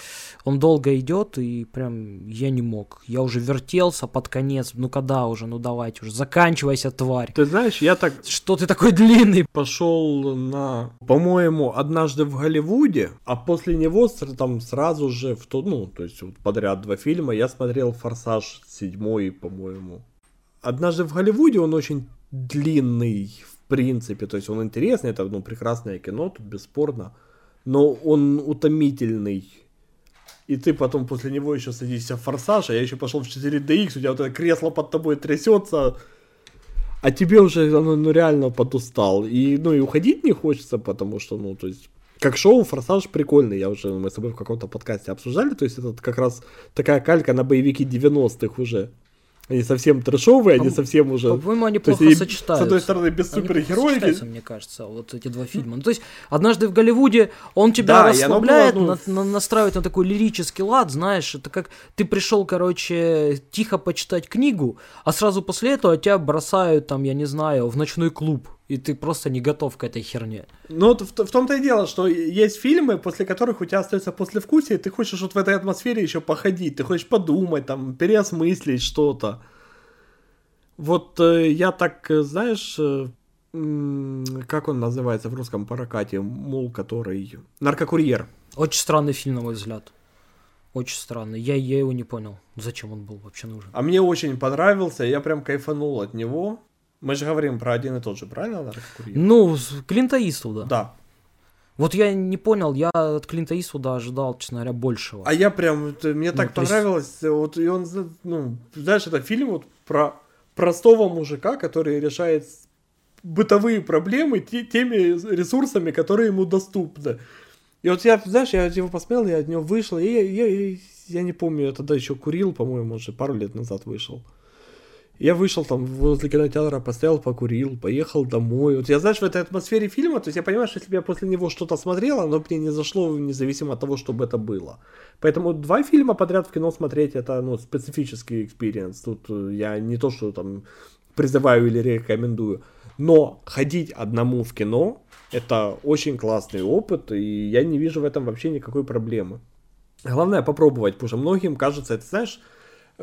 он долго идет, и прям я не мог, я уже вертелся под конец, ну когда уже, ну давайте уже, заканчивайся, тварь. Ты знаешь, я так... Что ты такой длинный? Пошел на, по-моему, однажды в Голливуде, а после него там сразу же, в то, ну, то есть вот подряд два фильма, я смотрел «Форсаж» седьмой, по-моему. Однажды в Голливуде он очень длинный, принципе. То есть он интересный, это ну, прекрасное кино, тут бесспорно. Но он утомительный. И ты потом после него еще садишься в форсаж, а я еще пошел в 4DX, у тебя вот это кресло под тобой трясется, а тебе уже ну, ну реально подустал. И, ну, и уходить не хочется, потому что, ну, то есть, как шоу «Форсаж» прикольный, я уже, мы с тобой в каком-то подкасте обсуждали, то есть это как раз такая калька на боевики 90-х уже. Они совсем трэшовые, они совсем уже... По-моему, они есть плохо они, сочетаются. С одной стороны, без супергероики. мне кажется, вот эти два фильма. Ну, то есть, однажды в Голливуде он тебя Да, расслабляет, было, ну, на- на- настраивает на такой лирический лад, знаешь, это как ты пришел, короче, тихо почитать книгу, а сразу после этого тебя бросают, там, я не знаю, в ночной клуб, и ты просто не готов к этой херне. Ну, в, в том-то и дело, что есть фильмы, после которых у тебя остается послевкусие, и ты хочешь вот в этой атмосфере еще походить, ты хочешь подумать, там, переосмыслить что-то. Вот э, я так, э, знаешь, э, как он называется в русском прокате, мул, который... Наркокурьер. Очень странный фильм, на мой взгляд. Очень странный. Я, я его не понял, зачем он был вообще нужен. А мне очень понравился, я прям кайфанул от него. Мы же говорим про один и тот же, правильно, наркокурьер? Ну, с Клинта Иствуда. Да. Вот я не понял, я от Клинта Иствуда ожидал, честно говоря, большего. А я прям, мне Ну, так есть- понравилось, э, вот и он, ну, знаешь, это фильм вот про простого мужика, который решает бытовые проблемы те- теми ресурсами, которые ему доступны. И вот я, знаешь, я его посмотрел, я от него вышел, и я, я, я- я не помню, я тогда еще курил, по-моему, уже пару лет назад вышел. Я вышел там возле кинотеатра, постоял, покурил, поехал домой. Вот я, знаешь, в этой атмосфере фильма, то есть я понимаю, что если бы я после него что-то смотрел, оно бы мне не зашло, независимо от того, чтобы это было. Поэтому два фильма подряд в кино смотреть, это, ну, специфический experience. Тут э, я не то, что там призываю или рекомендую. Но ходить одному в кино, это очень классный опыт, и я не вижу в этом вообще никакой проблемы. Главное попробовать, потому что многим кажется, это знаешь,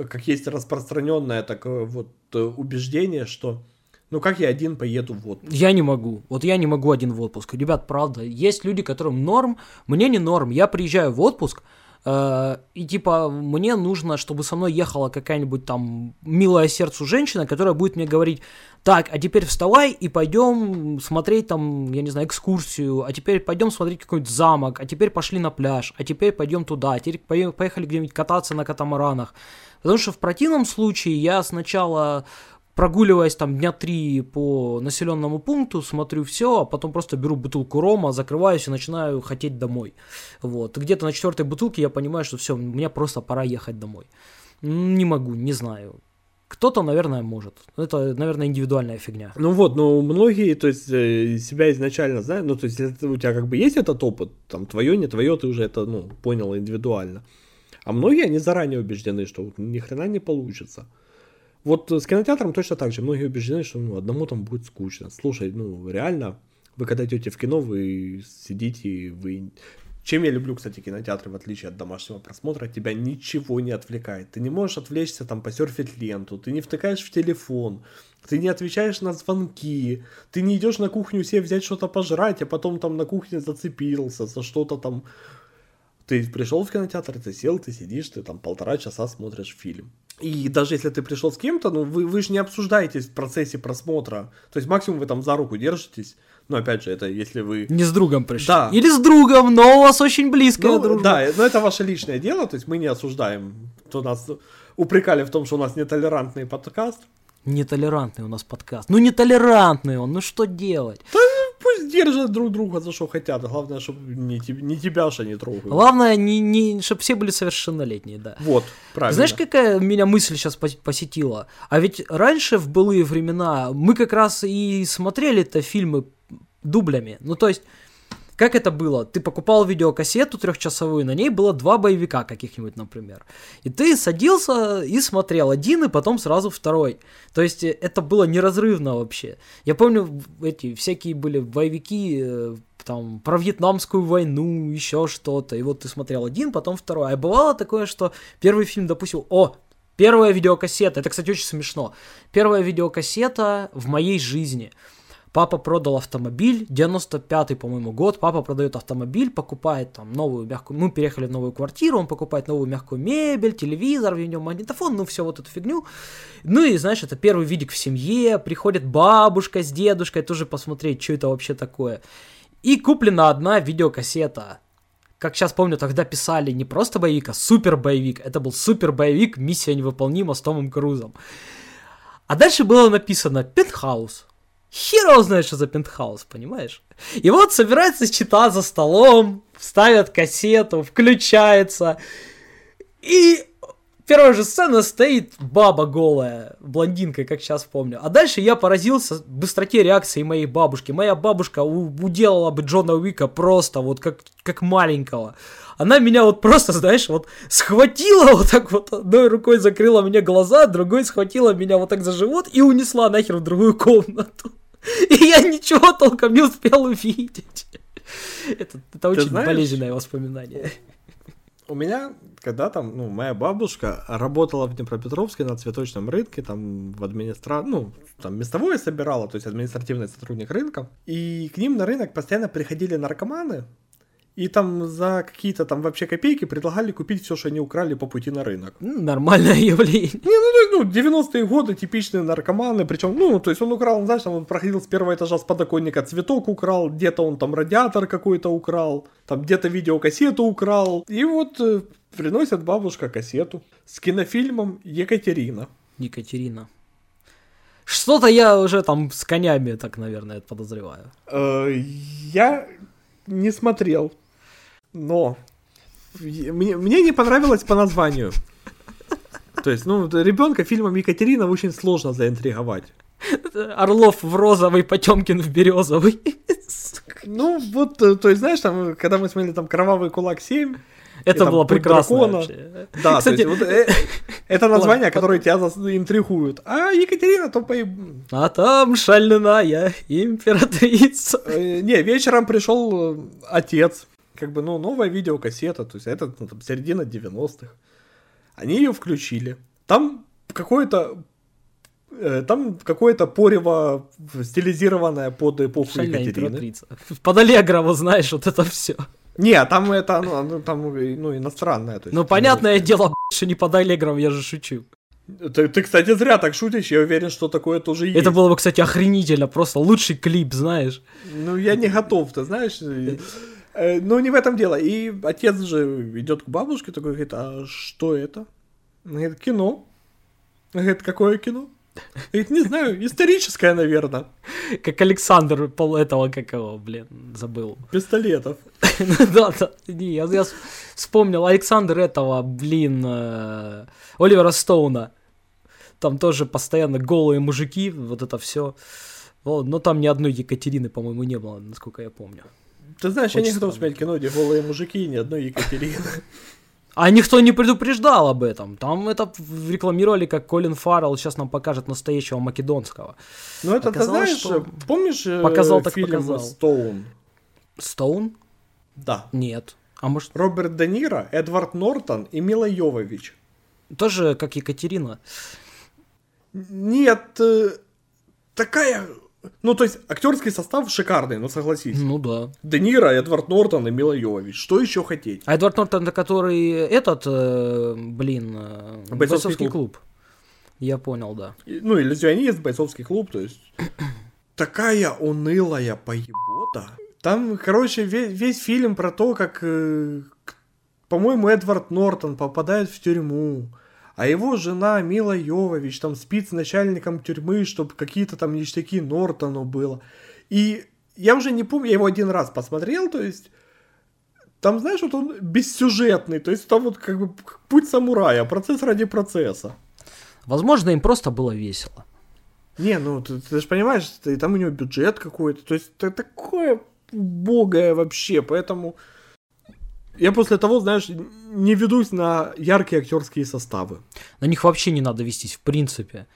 как есть распространенное такое вот э, убеждение, что ну как я один поеду в отпуск. Я не могу. Вот я не могу один в отпуск. Ребят, правда, есть люди, которым норм, мне не норм. Я приезжаю в отпуск, и типа мне нужно, чтобы со мной ехала какая-нибудь там милая сердцу женщина, которая будет мне говорить, так, а теперь вставай и пойдем смотреть там, я не знаю, экскурсию, а теперь пойдем смотреть какой-нибудь замок, а теперь пошли на пляж, а теперь пойдем туда, а теперь пое- поехали где-нибудь кататься на катамаранах. Потому что в противном случае я сначала прогуливаясь там дня три по населенному пункту, смотрю все, а потом просто беру бутылку рома, закрываюсь и начинаю хотеть домой. Вот. Где-то на четвертой бутылке я понимаю, что все, мне просто пора ехать домой. Не могу, не знаю. Кто-то, наверное, может. Это, наверное, индивидуальная фигня. Ну вот, но многие, то есть, э, себя изначально знают, ну, то есть, у тебя как бы есть этот опыт, там, твое, не твое, ты уже это, ну, понял индивидуально. А многие, они заранее убеждены, что вот ни хрена не получится. Вот с кинотеатром точно так же. Многие убеждены, что ну, одному там будет скучно. Слушай, ну, реально, вы когда идете в кино, вы сидите, вы... Чем я люблю, кстати, кинотеатры, в отличие от домашнего просмотра, тебя ничего не отвлекает. Ты не можешь отвлечься, там, посерфить ленту, ты не втыкаешь в телефон, ты не отвечаешь на звонки, ты не идешь на кухню себе взять что-то пожрать, а потом там на кухне зацепился за что-то там. Ты пришел в кинотеатр, ты сел, ты сидишь, ты там полтора часа смотришь фильм. И даже если ты пришел с кем-то, ну вы, вы же не обсуждаете в процессе просмотра. То есть максимум вы там за руку держитесь. Но опять же, это если вы... Не с другом пришли. Да. Или с другом, но у вас очень близкая Ну, дружба. да, но это ваше личное дело, то есть мы не осуждаем, кто нас упрекали в том, что у нас нетолерантный подкаст. Нетолерантный у нас подкаст. Ну, нетолерантный он, ну что делать? Пусть держат друг друга за что хотят, главное, чтобы не, не тебя же не трогают. Главное, не, не, чтобы все были совершеннолетние, да. Вот, правильно. Знаешь, какая меня мысль сейчас посетила? А ведь раньше, в былые времена, мы как раз и смотрели-то фильмы дублями. Ну, то есть, как это было? Ты покупал видеокассету трехчасовую, на ней было два боевика каких-нибудь, например. И ты садился и смотрел один, и потом сразу второй. То есть, э, это было неразрывно вообще. Я помню, эти всякие были боевики, э, там, про Вьетнамскую войну, еще что-то. И вот ты смотрел один, потом второй. А бывало такое, что первый фильм, допустим, о, первая видеокассета, это, кстати, очень смешно. Первая видеокассета в моей жизни. Папа продал автомобиль, 95-й, по-моему, год, папа продает автомобиль, покупает там новую мягкую, мы переехали в новую квартиру, он покупает новую мягкую мебель, телевизор, в нем магнитофон, ну все вот эту фигню. Ну и, знаешь, это первый видик в семье, приходит бабушка с дедушкой тоже посмотреть, что это вообще такое. И куплена одна видеокассета. Как сейчас помню, тогда писали не просто боевик, а супер боевик. Это был супер боевик «Миссия невыполнима» с Томом Крузом. А дальше было написано «Пентхаус». Хер его знает, что за пентхаус, понимаешь? И вот собирается чита за столом, ставят кассету, включается. И первая же сцена стоит баба голая, блондинка, как сейчас помню. А дальше я поразился быстроте реакции моей бабушки. Моя бабушка уделала бы Джона Уика просто вот как, как маленького. Она меня вот просто, знаешь, вот схватила вот так вот, одной рукой закрыла мне глаза, другой схватила меня вот так за живот и унесла нахер в другую комнату. И я ничего толком не успел увидеть. Это, это очень знаешь, болезненное воспоминание. У меня, когда там, ну, моя бабушка работала в Днепропетровске на цветочном рынке, там в администра... ну, там местовое собирала, то есть административный сотрудник рынка, и к ним на рынок постоянно приходили наркоманы, и там за какие-то там вообще копейки предлагали купить все, что они украли по пути на рынок. Нормальное явление. Не, ну, ну 90-е годы типичные наркоманы, причем, ну, то есть он украл, знаешь, там он проходил с первого этажа с подоконника цветок украл, где-то он там радиатор какой-то украл, там где-то видеокассету украл. И вот э, приносит бабушка кассету с кинофильмом Екатерина. Екатерина. Что-то я уже там с конями, так, наверное, подозреваю. Э, я не смотрел. Но мне, мне не понравилось по названию. То есть, ну, ребенка фильмом Екатерина очень сложно заинтриговать. Орлов в розовый, Потемкин в березовый. Ну, вот, э, то есть, знаешь, там, когда мы смотрели там Кровавый кулак 7, это было прекрасно. Да, Кстати, есть, вот, э, это название, которое тебя интригуют. А Екатерина то по... А там шальная императрица. Э, не, вечером пришел отец как бы, ну, новая видеокассета, то есть это ну, там, середина 90-х. Они ее включили. Там какое-то э, там какое-то порево стилизированное под эпоху Шальная Екатерины. Императрица. Под Аллегрову, знаешь, вот это все. Не, там это, ну, ну там, ну, иностранное. То есть, ну, понятное ну, дело, что не под Аллегрову, я же шучу. Ты, ты, кстати, зря так шутишь, я уверен, что такое тоже есть. Это было бы, кстати, охренительно, просто лучший клип, знаешь. Ну, я не готов, ты знаешь. Э, ну, не в этом дело. И отец же идет к бабушке, такой говорит, а что это? Он говорит, кино. Он говорит, какое кино? Говорит, не знаю, историческое, наверное. Как Александр пол этого, как его, блин, забыл. Пистолетов. Да, да, не, я, я вспомнил Александр этого, блин, э, Оливера Стоуна. Там тоже постоянно голые мужики, вот это все. Но там ни одной Екатерины, по-моему, не было, насколько я помню. Ты знаешь, Очень я не готов смотреть кино, где голые мужики и ни одной Екатерины. А никто не предупреждал об этом. Там это рекламировали, как Колин Фаррелл сейчас нам покажет настоящего македонского. Ну это ты знаешь, что... помнишь э, показал, так фильм показал. Стоун? Стоун? Да. Нет. А может... Роберт Де Ниро, Эдвард Нортон и Мила Йовович. Тоже как Екатерина. Нет, э, такая ну, то есть, актерский состав шикарный, ну согласись. Ну да. Де Ниро, Эдвард Нортон и Мила Йовович. Что еще хотеть? А Эдвард Нортон, это который этот, э, блин, э, бойцовский, бойцовский клуб. клуб. Я понял, да. И, ну, иллюзионист, бойцовский клуб, то есть... Такая унылая поебота. Там, короче, весь, весь фильм про то, как, э, по-моему, Эдвард Нортон попадает в тюрьму а его жена Мила Йовович там спит с начальником тюрьмы, чтобы какие-то там ништяки Нортону было. И я уже не помню, я его один раз посмотрел, то есть там, знаешь, вот он бессюжетный, то есть там вот как бы путь самурая, процесс ради процесса. Возможно, им просто было весело. Не, ну ты, ты же понимаешь, ты, там у него бюджет какой-то, то есть это такое богое вообще, поэтому я после того, знаешь, не ведусь на яркие актерские составы. На них вообще не надо вестись, в принципе.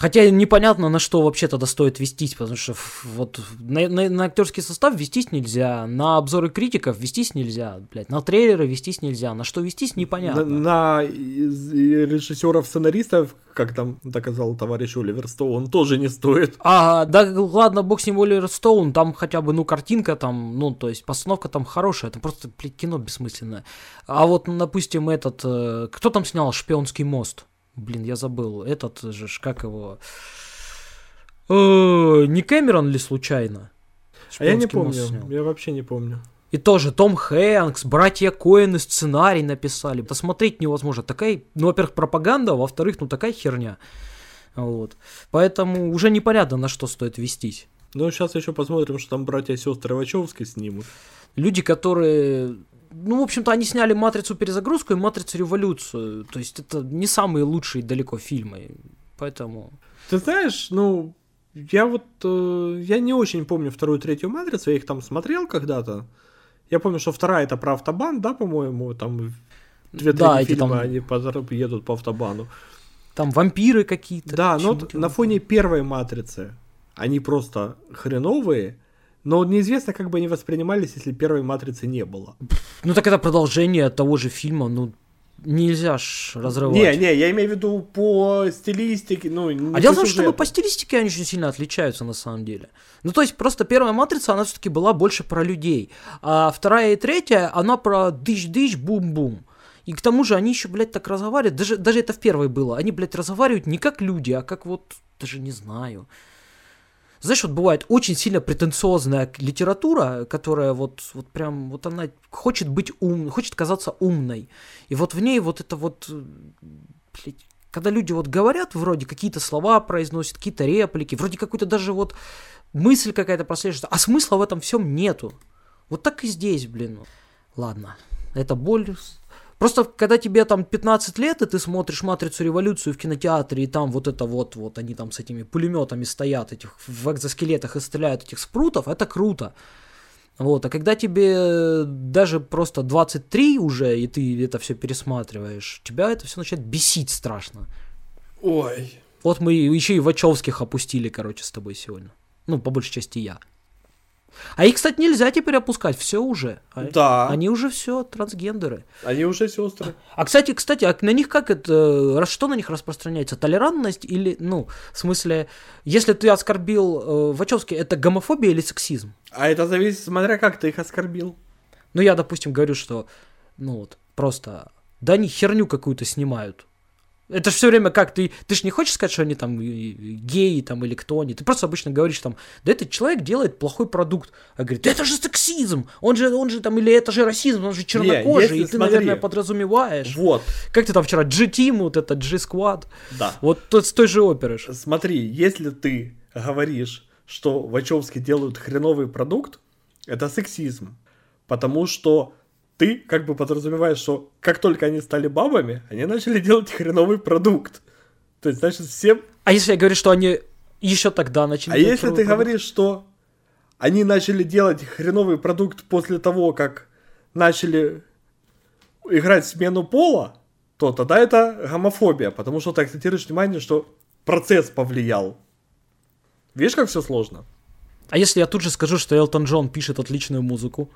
Хотя непонятно, на что вообще тогда стоит вестись, потому что вот на, на, на актерский состав вестись нельзя, на обзоры критиков вестись нельзя, блядь, на трейлеры вестись нельзя, на что вестись непонятно. На, на режиссеров, сценаристов, как там доказал товарищ Оливер Стоун, тоже не стоит. А, да ладно, бог с ним Оливер Стоун, там хотя бы, ну, картинка там, ну, то есть постановка там хорошая, это просто, блядь, кино бессмысленное. А вот, допустим, этот, э, кто там снял «Шпионский мост»? Блин, я забыл. Этот же, как его... Э, не Кэмерон ли случайно? А я не помню. Я вообще не помню. И тоже Том Хэнкс, братья Коэны сценарий написали. Посмотреть невозможно. Такая, ну, во-первых, пропаганда, во-вторых, ну, такая херня. Вот. Поэтому уже непонятно, на что стоит вестись. Ну, сейчас еще посмотрим, что там братья и сестры Вачовски снимут. Люди, которые ну, в общем-то, они сняли «Матрицу. Перезагрузку» и «Матрицу. Революцию». То есть это не самые лучшие далеко фильмы, поэтому... Ты знаешь, ну, я вот, э, я не очень помню вторую и третью «Матрицу», я их там смотрел когда-то. Я помню, что вторая это про автобан, да, по-моему, там две Да, фильма там- они по- едут по автобану. Там вампиры какие-то. Да, но чё-то. вот на фоне первой матрицы они просто хреновые, но неизвестно, как бы они воспринимались, если первой матрицы не было. Ну так это продолжение того же фильма, ну нельзя ж разрывать. Не, не, я имею в виду по стилистике, ну, не А дело в том, что ну, по стилистике они очень сильно отличаются на самом деле. Ну, то есть, просто первая матрица, она все-таки была больше про людей. А вторая и третья, она про дыщ-дыщ, бум-бум. И к тому же они еще, блядь, так разговаривают. Даже, даже это в первой было. Они, блядь, разговаривают не как люди, а как вот, даже не знаю. Знаешь, вот бывает очень сильно претенциозная литература, которая вот, вот прям, вот она хочет быть ум, хочет казаться умной. И вот в ней вот это вот, э, блядь, когда люди вот говорят, вроде какие-то слова произносят, какие-то реплики, вроде какой-то даже вот мысль какая-то прослеживается, а смысла в этом всем нету. Вот так и здесь, блин. Ладно, это боль. Просто когда тебе там 15 лет, и ты смотришь «Матрицу. Революцию» в кинотеатре, и там вот это вот, вот они там с этими пулеметами стоят, этих в экзоскелетах и стреляют этих спрутов, это круто. Вот, а когда тебе даже просто 23 уже, и ты это все пересматриваешь, тебя это все начинает бесить страшно. Ой. Вот мы еще и Вачовских опустили, короче, с тобой сегодня. Ну, по большей части я. А их, кстати, нельзя теперь опускать, все уже. А- Да. Они уже все трансгендеры. Они уже сестры. А, кстати, кстати, а на них как это, раз- что на них распространяется? Толерантность или, ну, в смысле, если ты оскорбил э, Вачовски, это гомофобия или сексизм? А это зависит, смотря как ты их оскорбил. Ну, я, допустим, говорю, что, ну вот, просто, да они херню какую-то снимают. Это же все время как, ты, ты же не хочешь сказать, что они там э, геи там или кто они, ты просто обычно говоришь там, да этот человек делает плохой продукт, а говорит, да это же сексизм, он же, он же там, или это же расизм, он же чернокожий, если и ты, смотри. наверное, подразумеваешь. Вот, Как ты там вчера, G-Team, вот это G-Squad, да. вот тот с той же оперы. Смотри, если ты говоришь, что Вачовски делают хреновый продукт, это сексизм. Потому что ты как бы подразумеваешь, что как только они стали бабами, они начали делать хреновый продукт. То есть, значит, всем... А если я говорю, что они еще тогда начали А если ты продукт? говоришь, что они начали делать хреновый продукт после того, как начали играть в смену пола, то тогда это гомофобия, потому что ты акцентируешь внимание, что процесс повлиял. Видишь, как все сложно? А если я тут же скажу, что Элтон Джон пишет отличную музыку,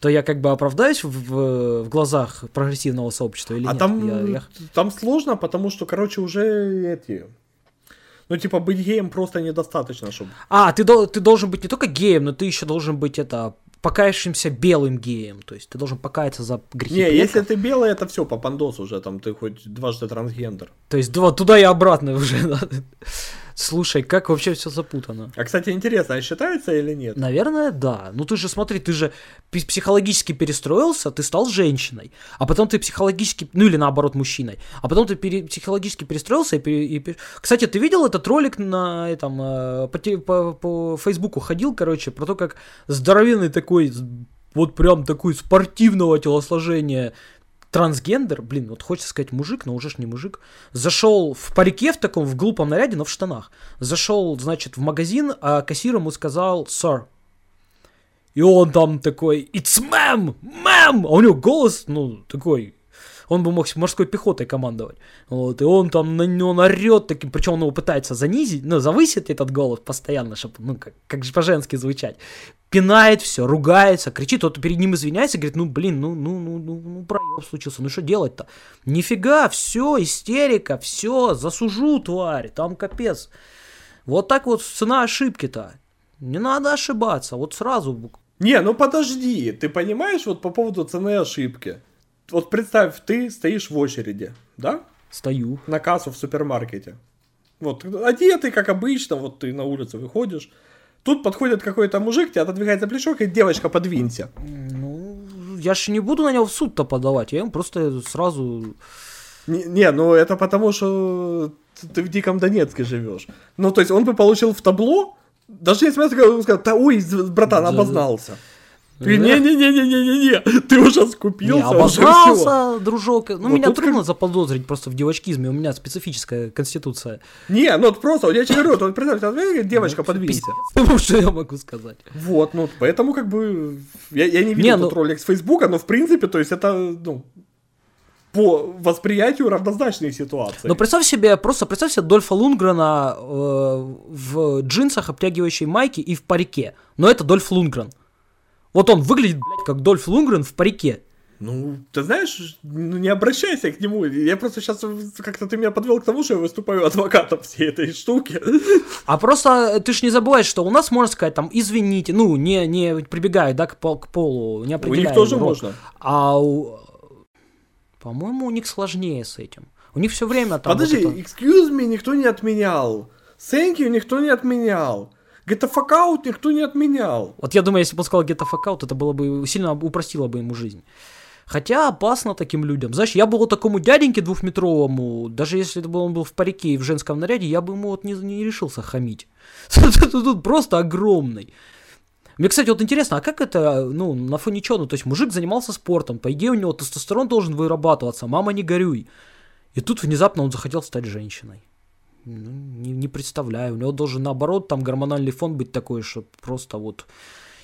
то я как бы оправдаюсь в, в- в глазах прогрессивного сообщества или а нет? там, Я- я- там сложно, потому что, короче, уже эти... Ну, типа, быть геем просто недостаточно, чтобы... А, ты, ты должен быть не только геем, но ты еще должен быть это покаявшимся белым геем. То есть ты должен покаяться за грехи Не, предков. если ты белый, это все, по пандосу уже, там, ты хоть дважды трансгендер. То есть два- туда и обратно уже. да. Слушай, как вообще все запутано. А, кстати, интересно, а считается или нет? Наверное, да. Ну ты же смотри, ты же психологически перестроился, ты стал женщиной, а потом ты психологически, ну или наоборот мужчиной, а потом ты пере- психологически перестроился и, пере- и пере- Кстати, ты видел этот ролик на этом э, по, по, по Фейсбуку ходил, короче, про то, как здоровенный такой, вот прям такой спортивного телосложения трансгендер, блин, вот хочется сказать мужик, но уже ж не мужик, зашел в парике в таком, в глупом наряде, но в штанах. Зашел, значит, в магазин, а кассир ему сказал, sir. И он там такой, it's ma'am, ma'am, а у него голос, ну, такой, он бы мог морской пехотой командовать. Вот, и он там на него орет таким, причем он его пытается занизить, ну, завысить этот голос постоянно, чтобы, ну, как, как же по-женски звучать. Пинает все, ругается, кричит, тот перед ним извиняется, говорит, ну, блин, ну, ну, ну, ну, ну проеб случился, ну, что делать-то? Нифига, все, истерика, все, засужу, тварь, там капец. Вот так вот цена ошибки-то. Не надо ошибаться, вот сразу. Не, ну подожди, ты понимаешь вот по поводу цены ошибки? Вот представь, ты стоишь в очереди, да? Стою. На кассу в супермаркете. Вот, одетый, как обычно, вот ты на улицу выходишь. Тут подходит какой-то мужик, тебя отодвигает за плечо, и девочка, подвинься. Ну, я ж не буду на него в суд-то подавать, я ему просто сразу... Не, не, ну это потому, что ты в Диком Донецке живешь. Ну, то есть он бы получил в табло, даже если бы он сказал, «Да, ой, братан, Да. обознался. Ты не-не-не-не-не-не, ты уже скупился, Не, уже всё. обознался, дружок. Ну, Вот меня трудно как- заподозрить просто в девочкизме, у меня специфическая конституция. Не, ну вот просто, я тебе говорю, вот представь, говорит, девочка, подвинься. Ну, что я могу сказать? Вот, ну, поэтому как бы, я, я не видел Не, тот ну- ролик с Фейсбука, но в принципе, то есть это, ну, по восприятию равнозначные ситуации. Но представь себе, просто представь себе Дольфа Лунгрена э, в джинсах, обтягивающей майке и в парике. Но это Дольф Лунгрен. Вот он выглядит, блядь, как Дольф Лунгрен в парике. Ну, ты знаешь, ну, не обращайся к нему. Я просто сейчас как-то ты меня подвел к тому, что я выступаю адвокатом всей этой штуки. А просто э, ты ж не забывай, что у нас можно сказать там, извините, ну, не, не прибегая, да, к, пол- к полу, не У определяя них тоже род. можно. А у... По-моему, у них сложнее с этим. У них все время там... вот Подожди, это- excuse me никто не отменял. Thank you никто не отменял. Get the fuck никто не отменял. Вот я думаю, если бы он сказал get the это было бы сильно упростило бы ему жизнь. Хотя опасно таким людям. Знаешь, я бы вот такому дяденьке двухметровому, даже если бы он был в парике и в женском наряде, я бы ему вот не, не решился хамить. Тут просто огромный. Мне, кстати, вот интересно, а как это, ну, на фоне чего? Ну, то есть мужик занимался спортом, по идее у него тестостерон должен вырабатываться, мама не горюй. И тут внезапно он захотел стать женщиной. Ну, не, не представляю. У него должен наоборот там гормональный фон быть такой, что просто вот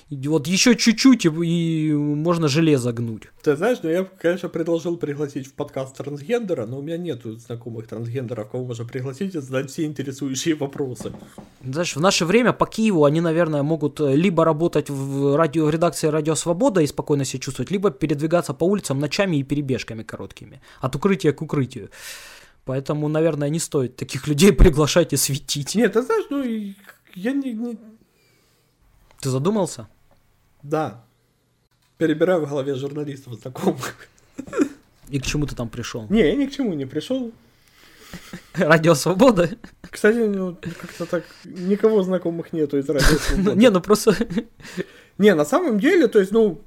вот еще чуть-чуть и, и можно железо гнуть. Ты знаешь, ну я, конечно, предложил пригласить в подкаст трансгендера, но у меня нету знакомых трансгендеров, кого можно пригласить и задать все интересующие вопросы. Знаешь, в наше время по Киеву они, наверное, могут э, либо работать в радио, редакции Радио Свобода и спокойно себя чувствовать, либо передвигаться по улицам ночами и перебежками короткими, от укрытия к укрытию. Поэтому, наверное, не стоит таких людей приглашать и светить. Нет, ты знаешь, ну я не, не- Ты задумался? Да. Перебираю в голове журналистов знакомых. И к чему ты там пришел? Не, я ни к чему не пришел. Радио Свобода? Кстати, ну, как-то так, никого знакомых нету из радио Свобода. Не, ну просто... Не, на самом деле, то есть, ну,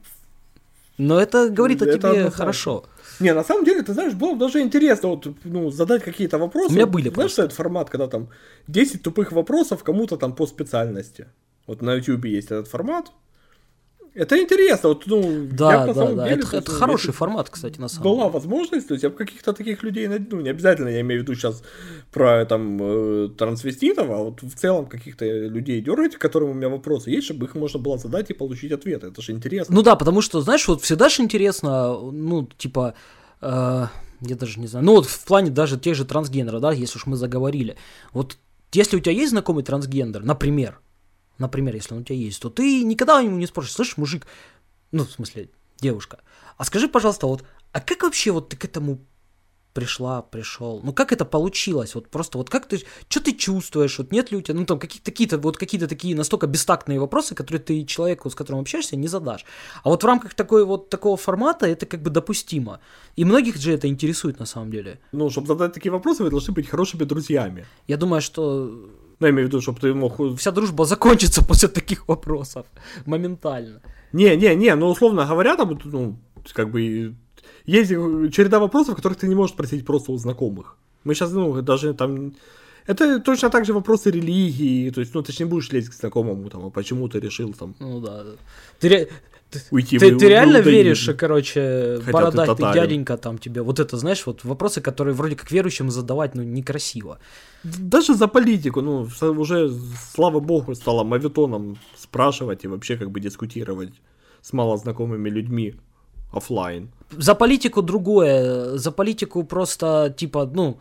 Но это говорит о тебе хорошо. Не, на самом деле, ты знаешь, было бы даже интересно вот, ну, задать какие-то вопросы. У меня были Знаешь, просто. что это формат, когда там 10 тупых вопросов кому-то там по специальности. Вот на YouTube есть этот формат. Это интересно, вот, ну, я Да, на да, самом да. деле, Это, это хороший формат, кстати, на самом была деле. возможность, то есть я бы каких-то таких людей, найду, ну, не обязательно, я имею в виду сейчас про там э, трансвеститов, а вот в целом каких-то людей дергать, к которым у меня вопросы есть, чтобы их можно было задать и получить ответы, это же интересно. Ну да, потому что, знаешь, вот всегда же интересно, ну, типа, э, я даже не знаю, ну вот в плане даже тех же трансгендеров, да, если уж мы заговорили. Вот если у тебя есть знакомый трансгендер, например, например, если он у тебя есть, то ты никогда ему не спросишь, слышь, мужик, ну, в смысле, девушка, а скажи, пожалуйста, вот, а как вообще вот ты к этому пришла, пришел. Ну как это получилось? Вот просто вот как ты, что ты чувствуешь? Вот нет ли у тебя, ну там какие-то такие-то вот какие-то такие настолько бестактные вопросы, которые ты человеку, с которым общаешься, не задашь. А вот в рамках такой вот такого формата это как бы допустимо. И многих же это интересует на самом деле. Ну, чтобы задать такие вопросы, вы должны быть хорошими друзьями. Я думаю, что Ну, я имею в виду, чтобы ты мог... вся дружба закончится после таких вопросов моментально. Не, не, не, ну, условно говоря, там, ну, как бы, и- есть череда вопросов, которых ты не можешь спросить просто у знакомых. Мы сейчас, ну, даже там... Это точно так же вопросы религии, то есть, ну, ты же не будешь лезть к знакомому, там, а почему ты решил, там, Ну да. Ты, ре- уйти ты, в- ты реально веришь, короче, Хотя ты бородатый дяденька там тебе, вот это, знаешь, вот вопросы, которые вроде как верующим задавать, ну, некрасиво. Даже за политику, ну, уже, слава богу, стало мавитоном спрашивать и вообще как бы дискутировать с малознакомыми людьми оффлайн. За политику другое, за политику просто, типа, ну,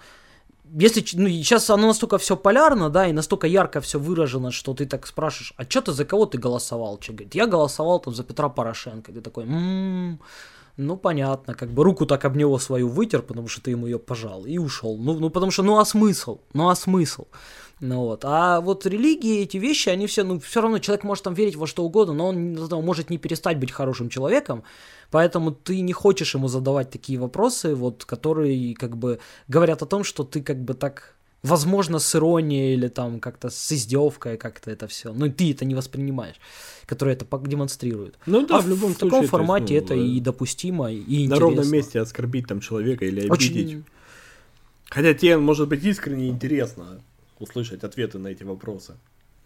если, ну, сейчас оно настолько все полярно, да, и настолько ярко все выражено, что ты так спрашиваешь, а что ты за кого ты голосовал? Че, говорит, я голосовал там за Петра Порошенко. Ты такой, «М, ну, понятно, как бы руку так об него свою вытер, потому что ты ему ее пожал, и ушел. Ну, ну, потому что, ну, а смысл? Ну, а смысл? Ну вот. А вот религии, эти вещи, они все, ну, все равно человек может там верить во что угодно, но он этого может не перестать быть хорошим человеком, поэтому ты не хочешь ему задавать такие вопросы, вот, которые как бы говорят о том, что ты как бы так, возможно, с иронией или там как-то с издевкой как-то это все, ну, ты это не воспринимаешь, которые это демонстрируют. Ну да, а в любом в случае. таком то есть, формате ну, это э, и допустимо, и На интересно. ровном месте оскорбить там человека или обидеть. Очень... Хотя тебе, может быть, искренне интересно услышать ответы на эти вопросы.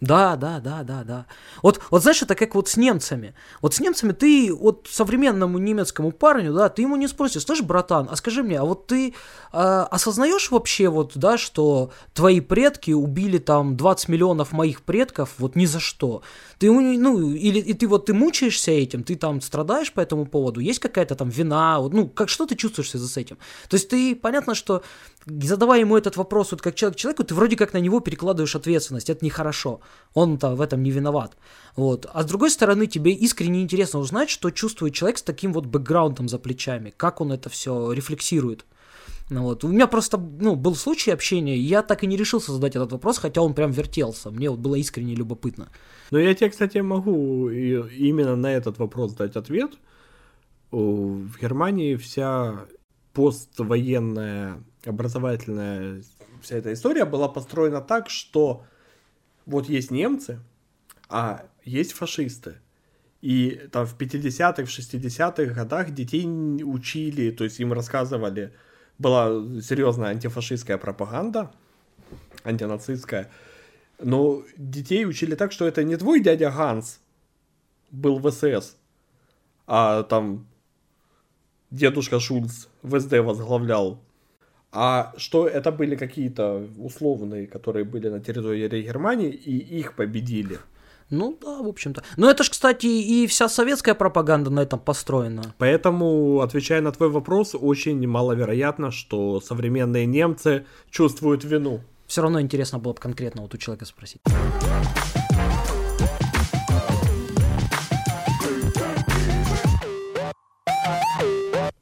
Да, да, да, да, да. Вот, вот знаешь, это как вот с немцами. Вот с немцами ты, вот современному немецкому парню, да, ты ему не спросишь, слышь, братан, а скажи мне, а вот ты э, осознаешь вообще вот, да, что твои предки убили там 20 миллионов моих предков вот ни за что? Ты, ну, или и ты вот ты мучаешься этим, ты там страдаешь по этому поводу, есть какая-то там вина, вот, ну, как что ты чувствуешь за этим? То есть ты, понятно, что задавая ему этот вопрос вот как человек человеку, ты вроде как на него перекладываешь ответственность, это нехорошо, он-то в этом не виноват. Вот. А с другой стороны, тебе искренне интересно узнать, что чувствует человек с таким вот бэкграундом за плечами, как он это все рефлексирует. Ну, вот. У меня просто ну, был случай общения, я так и не решился задать этот вопрос, хотя он прям вертелся. Мне вот было искренне любопытно. Но я тебе, кстати, могу именно на этот вопрос дать ответ. В Германии вся поствоенная образовательная вся эта история была построена так, что вот есть немцы, а есть фашисты. И там в 50-х, в 60-х годах детей учили, то есть им рассказывали, была серьезная антифашистская пропаганда, антинацистская, но детей учили так, что это не твой дядя Ганс был в СС, а там дедушка Шульц в СД возглавлял а что это были какие-то условные, которые были на территории Германии, и их победили. Ну да, в общем-то. Но это же, кстати, и вся советская пропаганда на этом построена. Поэтому, отвечая на твой вопрос, очень маловероятно, что современные немцы чувствуют вину. Все равно интересно было бы конкретно вот у человека спросить.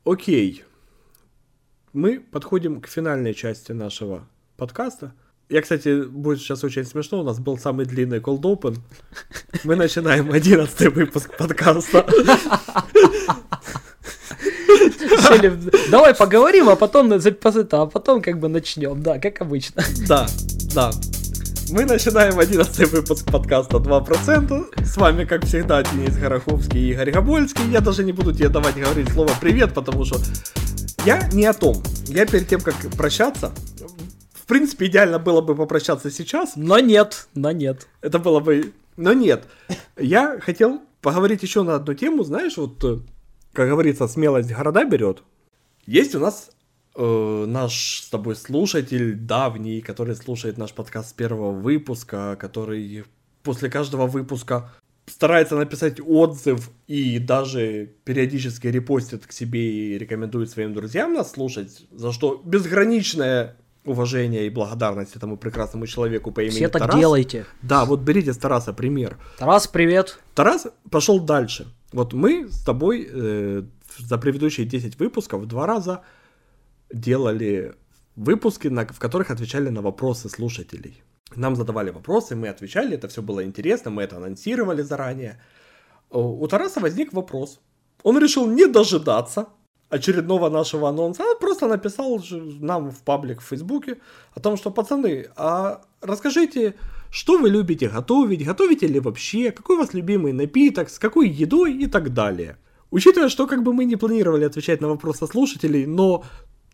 Окей мы подходим к финальной части нашего подкаста. Я, кстати, будет сейчас очень смешно, у нас был самый длинный cold open. Мы начинаем одиннадцатый выпуск подкаста. Давай поговорим, а потом, а потом как бы начнем, да, как обычно. Да, да. Мы начинаем одиннадцатый выпуск подкаста 2%. С вами, как всегда, Денис Гороховский и Игорь Габольский. Я даже не буду тебе давать говорить слово «привет», потому что я не о том. Я перед тем, как прощаться, в принципе, идеально было бы попрощаться сейчас. Но нет, но нет. Это было бы... Но нет. Я хотел поговорить еще на одну тему. Знаешь, вот, э, как говорится, смелость города берет. Есть у нас э, наш с тобой слушатель давний, который слушает наш подкаст с первого выпуска, который после каждого выпуска старается написать отзыв и даже периодически репостит к себе и рекомендует своим друзьям нас слушать, за что безграничное уважение и благодарность этому прекрасному человеку по имени Все так Тарас. делайте. Да, вот берите с Тараса пример. Тарас, привет. Тарас пошел дальше. Вот мы с тобой э, за предыдущие 10 выпусков два раза делали выпуски, на, в которых отвечали на вопросы слушателей. Нам задавали вопросы, мы отвечали, это все было интересно, мы это анонсировали заранее. У Тараса возник вопрос. Он решил не дожидаться очередного нашего анонса, а просто написал нам в паблик в Фейсбуке о том, что, пацаны, а расскажите, что вы любите готовить, готовите ли вообще, какой у вас любимый напиток, с какой едой и так далее. Учитывая, что как бы мы не планировали отвечать на вопросы слушателей, но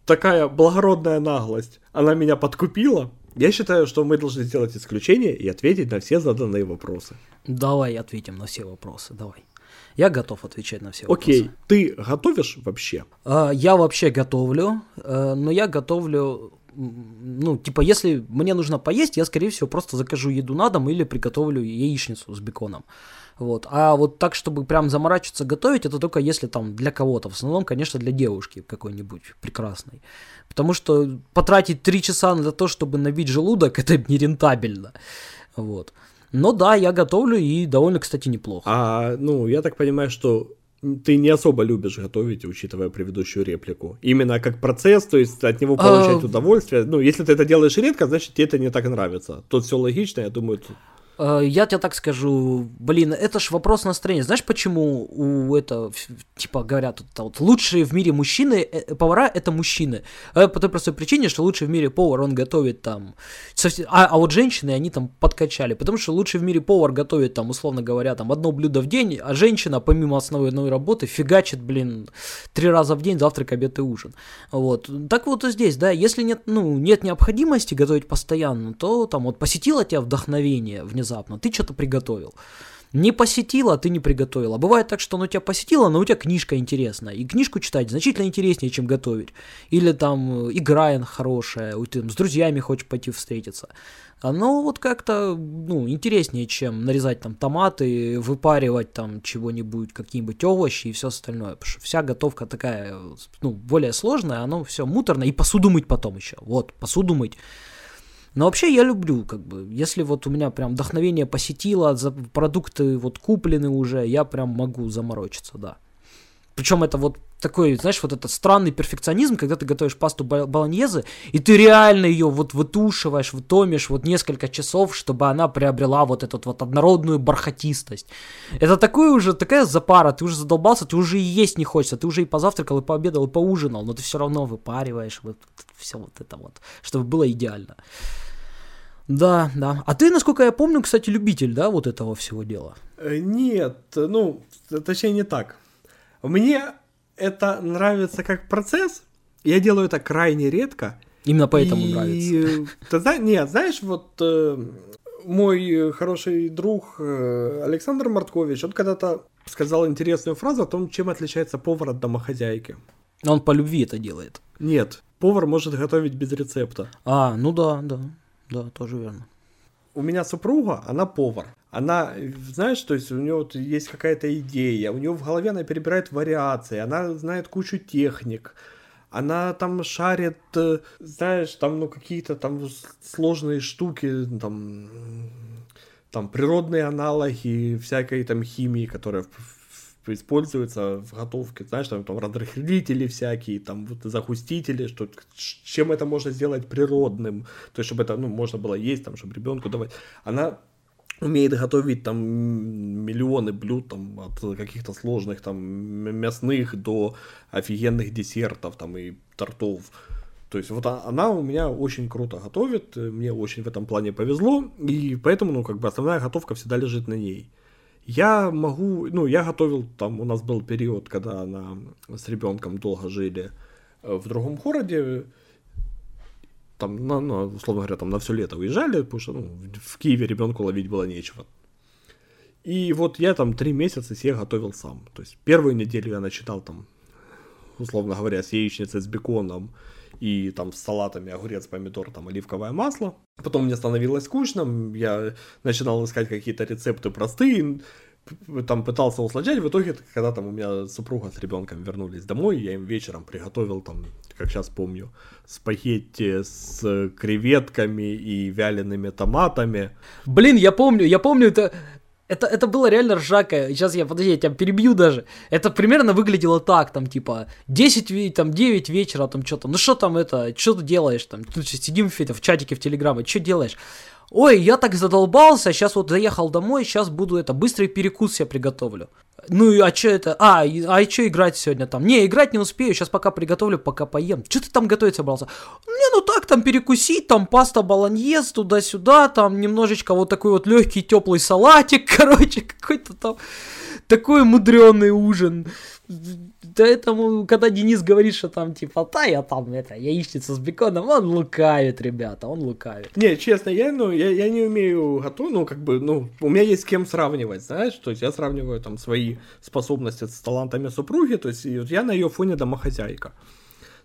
такая благородная наглость, она меня подкупила, я считаю, что мы должны сделать исключение и ответить на все заданные вопросы. Давай ответим на все вопросы, давай. Я готов отвечать на все Окей, вопросы. ты готовишь вообще? А, я вообще готовлю, э, но я готовлю ну, типа, если мне нужно поесть, я, скорее всего, просто закажу еду на дом или приготовлю яичницу с беконом. Вот. А вот так, чтобы прям заморачиваться готовить, это только если там для кого-то. В основном, конечно, для девушки какой-нибудь прекрасной. Потому что потратить три часа на то, чтобы набить желудок, это нерентабельно. Вот. Но да, я готовлю и довольно, кстати, неплохо. А, ну, я так понимаю, что ты не особо любишь готовить, учитывая предыдущую реплику. Именно как процесс, то есть от него получать а... удовольствие. Ну, если ты это делаешь редко, значит тебе это не так нравится. Тут все логично, я думаю. Тут... Э, я тебе так скажу, блин, это ж вопрос настроения. Знаешь, почему у это, типа, говорят, вот, вот лучшие в мире мужчины, э, повара это мужчины. Э, по той простой причине, что лучший в мире повар, он готовит там, а, а вот женщины, они там подкачали, потому что лучший в мире повар готовит там, условно говоря, там одно блюдо в день, а женщина, помимо основной работы, фигачит, блин, три раза в день, завтрак, обед и ужин. Вот. Так вот и здесь, да, если нет, ну, нет необходимости готовить постоянно, то там вот посетило тебя вдохновение, внезапно, внезапно, ты что-то приготовил. Не посетила, а ты не приготовила. Бывает так, что оно тебя посетило, но у тебя книжка интересная. И книжку читать значительно интереснее, чем готовить. Или там э, игра хорошая, ты там, с друзьями хочешь пойти встретиться. Оно вот как-то, ну, интереснее, чем нарезать там томаты, выпаривать там чего-нибудь, какие-нибудь овощи и все остальное. Потому что вся готовка такая, ну, более сложная, оно все муторно. И посуду мыть потом еще. Вот, посуду мыть. Но вообще я люблю, как бы, если вот у меня прям вдохновение посетило, продукты вот куплены уже, я прям могу заморочиться, да. Причем это вот такой, знаешь, вот этот странный перфекционизм, когда ты готовишь пасту болоньезе, и ты реально ее вот вытушиваешь, вытомишь вот несколько часов, чтобы она приобрела вот эту вот однородную бархатистость. Это такое уже, такая запара, ты уже задолбался, ты уже и есть не хочется, ты уже и позавтракал, и пообедал, и поужинал, но ты все равно выпариваешь вот все вот это вот, чтобы было идеально. Да, да. А ты, насколько я помню, кстати, любитель, да, вот этого всего дела? Э, нет, ну, точнее не так. Мне это нравится как процесс. Я делаю это крайне редко. Именно поэтому и... нравится. Ты, нет, знаешь, вот э, мой хороший друг э, Александр Марткович, он когда-то сказал интересную фразу о том, чем отличается повар от домохозяйки. Он по любви это делает. Нет, повар может готовить без рецепта. А, ну да, да, да, тоже верно. У меня супруга, она повар она, знаешь, то есть у нее вот есть какая-то идея, у нее в голове она перебирает вариации, она знает кучу техник, она там шарит, э, знаешь, там, ну, какие-то там сложные штуки, там, там природные аналоги всякой там химии, которая используется в готовке, знаешь, там, там разрыхлители всякие, там вот загустители, что чем это можно сделать природным, то есть чтобы это, ну, можно было есть, там, чтобы ребенку давать. Она умеет готовить там миллионы блюд там от каких-то сложных там мясных до офигенных десертов там и тортов. То есть вот она у меня очень круто готовит, мне очень в этом плане повезло, и поэтому, ну, как бы основная готовка всегда лежит на ней. Я могу, ну, я готовил, там у нас был период, когда она с ребенком долго жили э, в другом городе, там, на, ну, условно говоря, там на все лето уезжали, потому что ну, в Киеве ребенку ловить было нечего. И вот я там три месяца себе готовил сам. То есть первую неделю я начитал там, условно говоря, с яичницей, с беконом и там с салатами огурец, помидор, там оливковое масло. Потом мне становилось скучно, я начинал искать какие-то рецепты простые, там пытался усложнять, в итоге, когда там у меня супруга с ребенком вернулись домой, я им вечером приготовил там, как сейчас помню, спагетти с креветками и вялеными томатами. Блин, я помню, я помню это... Это, это было реально ржака. Сейчас я, подожди, я тебя перебью даже. Это примерно выглядело так, там, типа, 10, там, 9 вечера, там, что-то. Ну, что там это, что ты делаешь, там, тут сидим в, в чатике в Телеграме, что делаешь? Ой, я так задолбался, сейчас вот заехал домой, сейчас буду это, быстрый перекус себе приготовлю. Ну, а что это? А, а что играть сегодня там? Не, играть не успею, сейчас пока приготовлю, пока поем. Что ты там готовить собрался? Не, ну так, там перекусить, там паста баланьез, туда-сюда, там немножечко вот такой вот легкий теплый салатик, короче, какой-то там такой мудренный ужин. Поэтому, когда Денис говорит, что там типа, да, я там это, яичница с беконом, он лукавит, ребята, он лукавит. Не, честно, я, ну, я, я не умею готовить, ну, как бы, ну, у меня есть с кем сравнивать, знаешь, то есть я сравниваю там свои способности с талантами супруги, то есть я на ее фоне домохозяйка.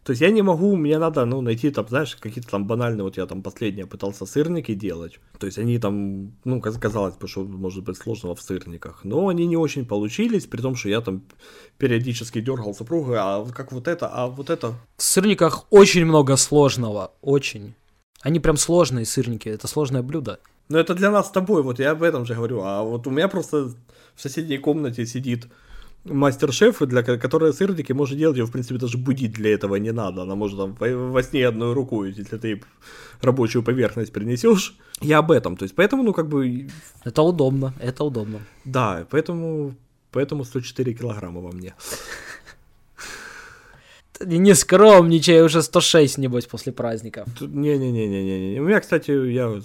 То есть я не могу, мне надо, ну, найти там, знаешь, какие-то там банальные, вот я там последнее пытался сырники делать. То есть они там, ну, казалось бы, что может быть сложного в сырниках. Но они не очень получились, при том, что я там периодически дергал супруга, а как вот это, а вот это. В сырниках очень много сложного, очень. Они прям сложные сырники, это сложное блюдо. Но это для нас с тобой, вот я об этом же говорю. А вот у меня просто в соседней комнате сидит мастер-шеф, для которой сырники может делать, ее, в принципе, даже будить для этого не надо. Она может там во сне одной рукой, если ты рабочую поверхность принесешь. Я об этом. То есть, поэтому, ну, как бы... Это удобно, это удобно. Да, поэтому, поэтому 104 килограмма во мне. Не скромничай, уже 106, небось, после праздника. Не-не-не-не-не. У меня, кстати, я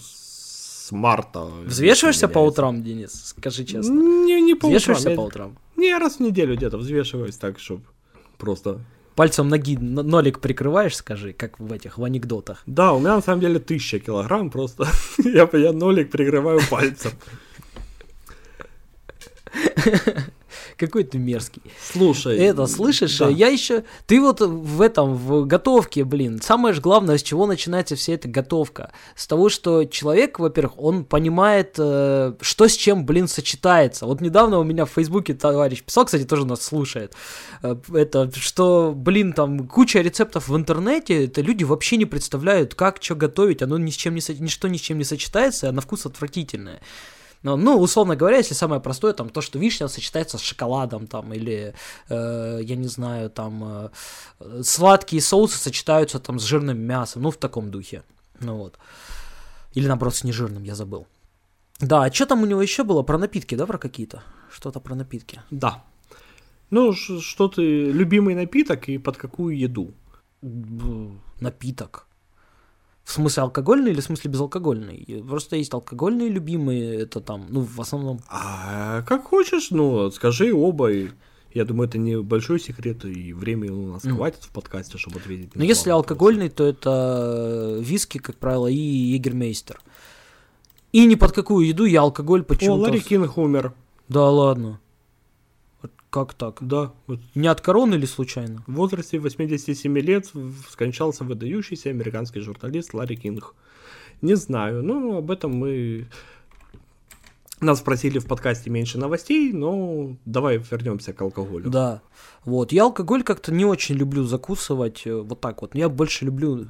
с марта. Взвешиваешься по утрам, Денис? Скажи честно. Не, не по Взвешиваешься утрам. по утрам? Не, раз в неделю где-то взвешиваюсь так, чтобы просто пальцем ноги нолик прикрываешь, скажи, как в этих, в анекдотах. Да, у меня на самом деле тысяча килограмм просто. я, я нолик прикрываю пальцем. Какой ты мерзкий. Слушай. Это, слышишь, да. я еще... Ты вот в этом, в готовке, блин, самое же главное, с чего начинается вся эта готовка. С того, что человек, во-первых, он понимает, э, что с чем, блин, сочетается. Вот недавно у меня в Фейсбуке товарищ писал, кстати, тоже нас слушает, э, это, что, блин, там куча рецептов в интернете, это люди вообще не представляют, как что готовить, оно ни с чем не, ничто ни с чем не сочетается, а на вкус отвратительное. Ну, ну, условно говоря, если самое простое, там, то, что вишня сочетается с шоколадом, там, или, э, я не знаю, там, э, сладкие соусы сочетаются, там, с жирным мясом, ну, в таком духе, ну, вот. Или, наоборот, с нежирным, я забыл. Да, а что там у него еще было? Про напитки, да, про какие-то? Что-то про напитки. Да. Ну, что ты, любимый напиток и под какую еду? Напиток. В смысле алкогольный или в смысле безалкогольный? Просто есть алкогольные любимые, это там, ну, в основном... А, как хочешь, ну, скажи оба. Я думаю, это не большой секрет, и времени у нас mm. хватит в подкасте, чтобы ответить. Но если алкогольный, то это виски, как правило, и егермейстер. И ни под какую еду я алкоголь почему-то... О, Ларри Кинг умер. Да ладно. Как так? Да. Вот. Не от короны или случайно? В возрасте 87 лет скончался выдающийся американский журналист Ларри Кинг. Не знаю, но об этом мы... Нас спросили в подкасте меньше новостей, но давай вернемся к алкоголю. Да. Вот. Я алкоголь как-то не очень люблю закусывать э, вот так вот. Я больше люблю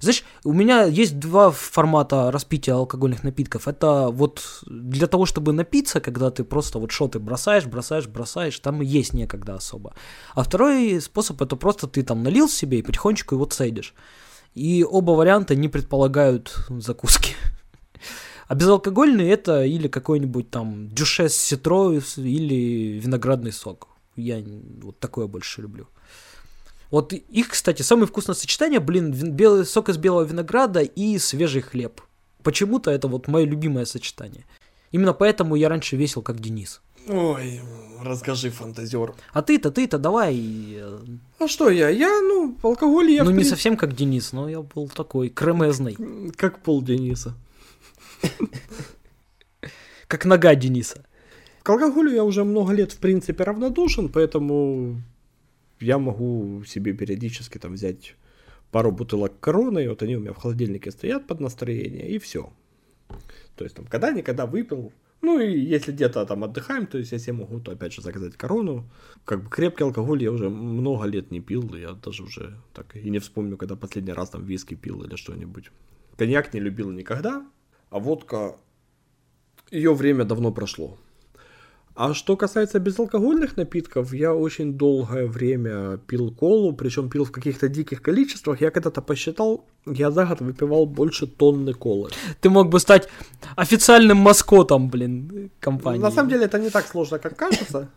знаешь, у меня есть два формата распития алкогольных напитков. Это вот для того, чтобы напиться, когда ты просто вот шоты бросаешь, бросаешь, бросаешь, там есть некогда особо. А второй способ это просто ты там налил себе и потихонечку его цедишь. И оба варианта не предполагают закуски. А безалкогольный это или какой-нибудь там дюшес ситро или виноградный сок. Я вот такое больше люблю. Вот их, кстати, самое вкусное сочетание, блин, белый сок из белого винограда и свежий хлеб. Почему-то это вот мое любимое сочетание. Именно поэтому я раньше весил как Денис. Ой, расскажи, фантазер. А ты-то, ты-то давай. Э, а что я? Я, ну, алкоголь я... Ну, не совсем как Денис, но я был такой кремезный. Как пол Дениса. Как нога Дениса. К алкоголю я уже много лет, в принципе, равнодушен, поэтому я могу себе периодически там взять пару бутылок короны, вот они у меня в холодильнике стоят под настроение, и все. То есть там когда-никогда выпил, ну и если где-то там отдыхаем, то есть я себе могу, то опять же заказать корону. Как бы крепкий алкоголь я уже много лет не пил, я даже уже так и не вспомню, когда последний раз там виски пил или что-нибудь. Коньяк не любил никогда, а водка, ее время давно прошло. А что касается безалкогольных напитков, я очень долгое время пил колу, причем пил в каких-то диких количествах. Я когда-то посчитал, я за год выпивал больше тонны колы. Ты мог бы стать официальным маскотом, блин, компании. На самом деле это не так сложно, как кажется.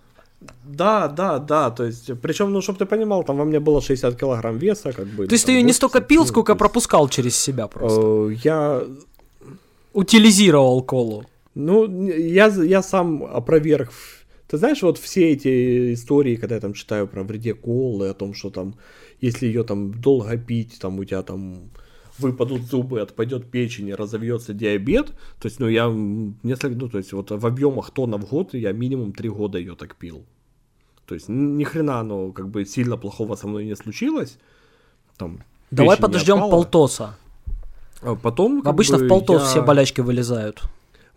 Да, да, да, то есть, причем, ну, чтобы ты понимал, там во мне было 60 килограмм веса, как бы. То есть ты ее не столько пил, сколько пропускал через себя просто? Э, я... Утилизировал колу. Ну, я, я сам опроверг. Ты знаешь, вот все эти истории, когда я там читаю про вреде колы, о том, что там, если ее там долго пить, там у тебя там выпадут зубы, отпадет печень, разовьется диабет. То есть, ну, я несколько, ну, то есть, вот в объемах тонна в год я минимум три года ее так пил. То есть, ни хрена оно как бы сильно плохого со мной не случилось. Там, Давай подождем полтоса. А потом, Обычно бы, в полтос я... все болячки вылезают.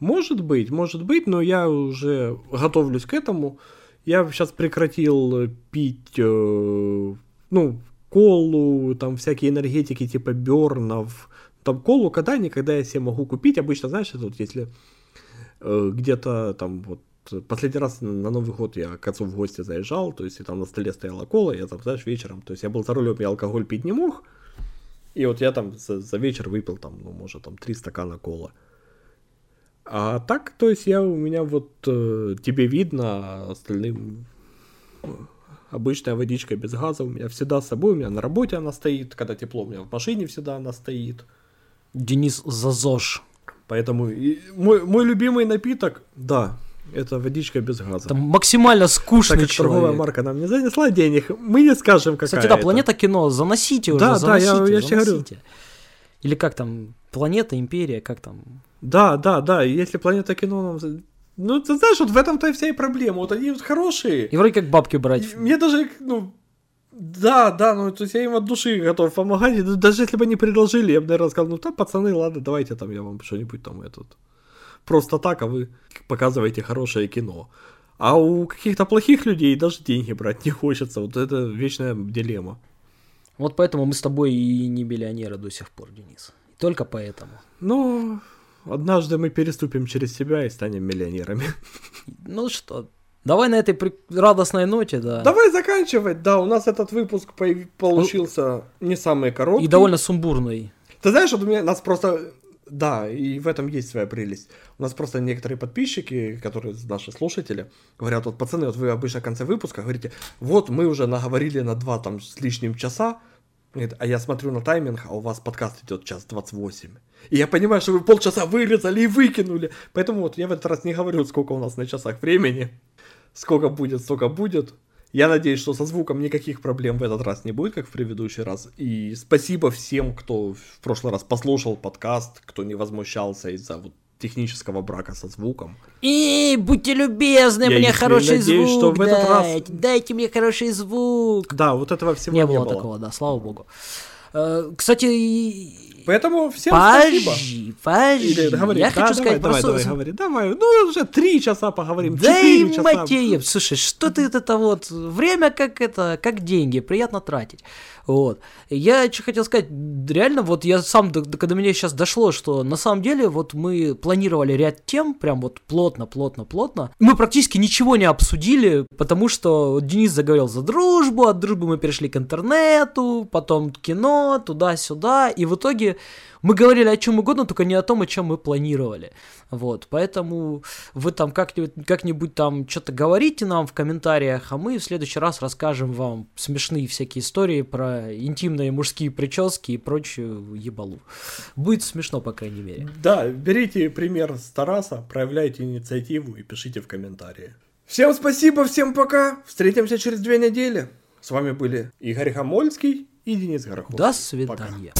Может быть, может быть, но я уже готовлюсь к этому. Я сейчас прекратил пить, э, ну, колу, там всякие энергетики типа бернов. Там колу когда никогда я себе могу купить. Обычно, знаешь, это вот если э, где-то там вот последний раз на Новый год я к отцу в гости заезжал, то есть и там на столе стояла кола, я там, знаешь, вечером, то есть я был за рулем, я алкоголь пить не мог, и вот я там за, за вечер выпил там, ну, может, там три стакана кола. А так, то есть я у меня вот э, тебе видно, а остальным э, обычная водичка без газа у меня всегда с собой, у меня на работе она стоит, когда тепло, у меня в машине всегда она стоит. Денис Зазош. Поэтому и мой, мой любимый напиток, да, Это водичка без газа. Там максимально скучный так как торговая человек. марка нам не занесла денег, мы не скажем, какая Кстати, да, это. планета кино, заносите уже, Да, да, я- заносите, я тебе говорю. заносите. Или как там, планета, империя, как там? Да, да, да, если планета кино нам... Ну, ты знаешь, вот в этом-то и вся и проблема. Вот они вот хорошие. И вроде как бабки брать. И Мне даже, ну, да, да, ну, то есть я им от души готов помогать. И даже если бы они предложили, я бы, наверное, сказал, ну, да, пацаны, ладно, давайте там я вам что-нибудь там этот... Просто так, а вы показываете хорошее кино. А у каких-то плохих людей даже деньги брать не хочется. Вот это вечная дилемма. Вот поэтому мы с тобой и не миллионеры до сих пор, Денис. Только поэтому. Но однажды мы переступим через себя и станем миллионерами. Ну что, давай на этой при- радостной ноте, да. Давай заканчивать. Да, у нас этот выпуск появ- получился не самый короткий. И довольно сумбурный. Ты знаешь, вот у меня нас просто... Да, и в этом есть своя прелесть. У нас просто некоторые подписчики, которые наши слушатели, говорят, вот, пацаны, вот вы обычно в конце выпуска говорите, вот мы уже наговорили на два там с лишним часа, а я смотрю на тайминг, а у вас подкаст идет час 28. И я понимаю, что вы полчаса вырезали и выкинули. Поэтому вот я в этот раз не говорю, сколько у нас на часах времени. Сколько будет, столько будет. Я надеюсь, что со звуком никаких проблем в этот раз не будет, как в предыдущий раз. И спасибо всем, кто в прошлый раз послушал подкаст, кто не возмущался из-за вот технического брака со звуком. И будьте любезны, Я мне хороший надеюсь, звук что в этот раз- дайте, дайте мне хороший звук. Да, вот этого всего Не не, было было. такого, да, слава богу. Э, Кстати, Поэтому всем спасибо. подожди, подожди. Или говори, Я да, хочу давай, сказать давай, просто... давай, говори, давай. Ну, уже три часа поговорим, Да и четыре часа. матерь, слушай, что ты это вот, время как это, как деньги, приятно тратить. Вот. Я что хотел сказать, реально, вот я сам, когда мне сейчас дошло, что на самом деле вот мы планировали ряд тем, прям вот плотно, плотно, плотно. Мы практически ничего не обсудили, потому что Денис заговорил за дружбу, от дружбы мы перешли к интернету, потом кино, туда-сюда, и в итоге мы говорили о чем угодно, только не о том, о чем мы планировали. Вот, поэтому вы там как-нибудь, как-нибудь там что-то говорите нам в комментариях, а мы в следующий раз расскажем вам смешные всякие истории про интимные мужские прически и прочую ебалу. Будет смешно, по крайней мере. Да, берите пример с Тараса, проявляйте инициативу и пишите в комментарии. Всем спасибо, всем пока. Встретимся через две недели. С вами были Игорь Хамольский и Денис Горохов. До свидания.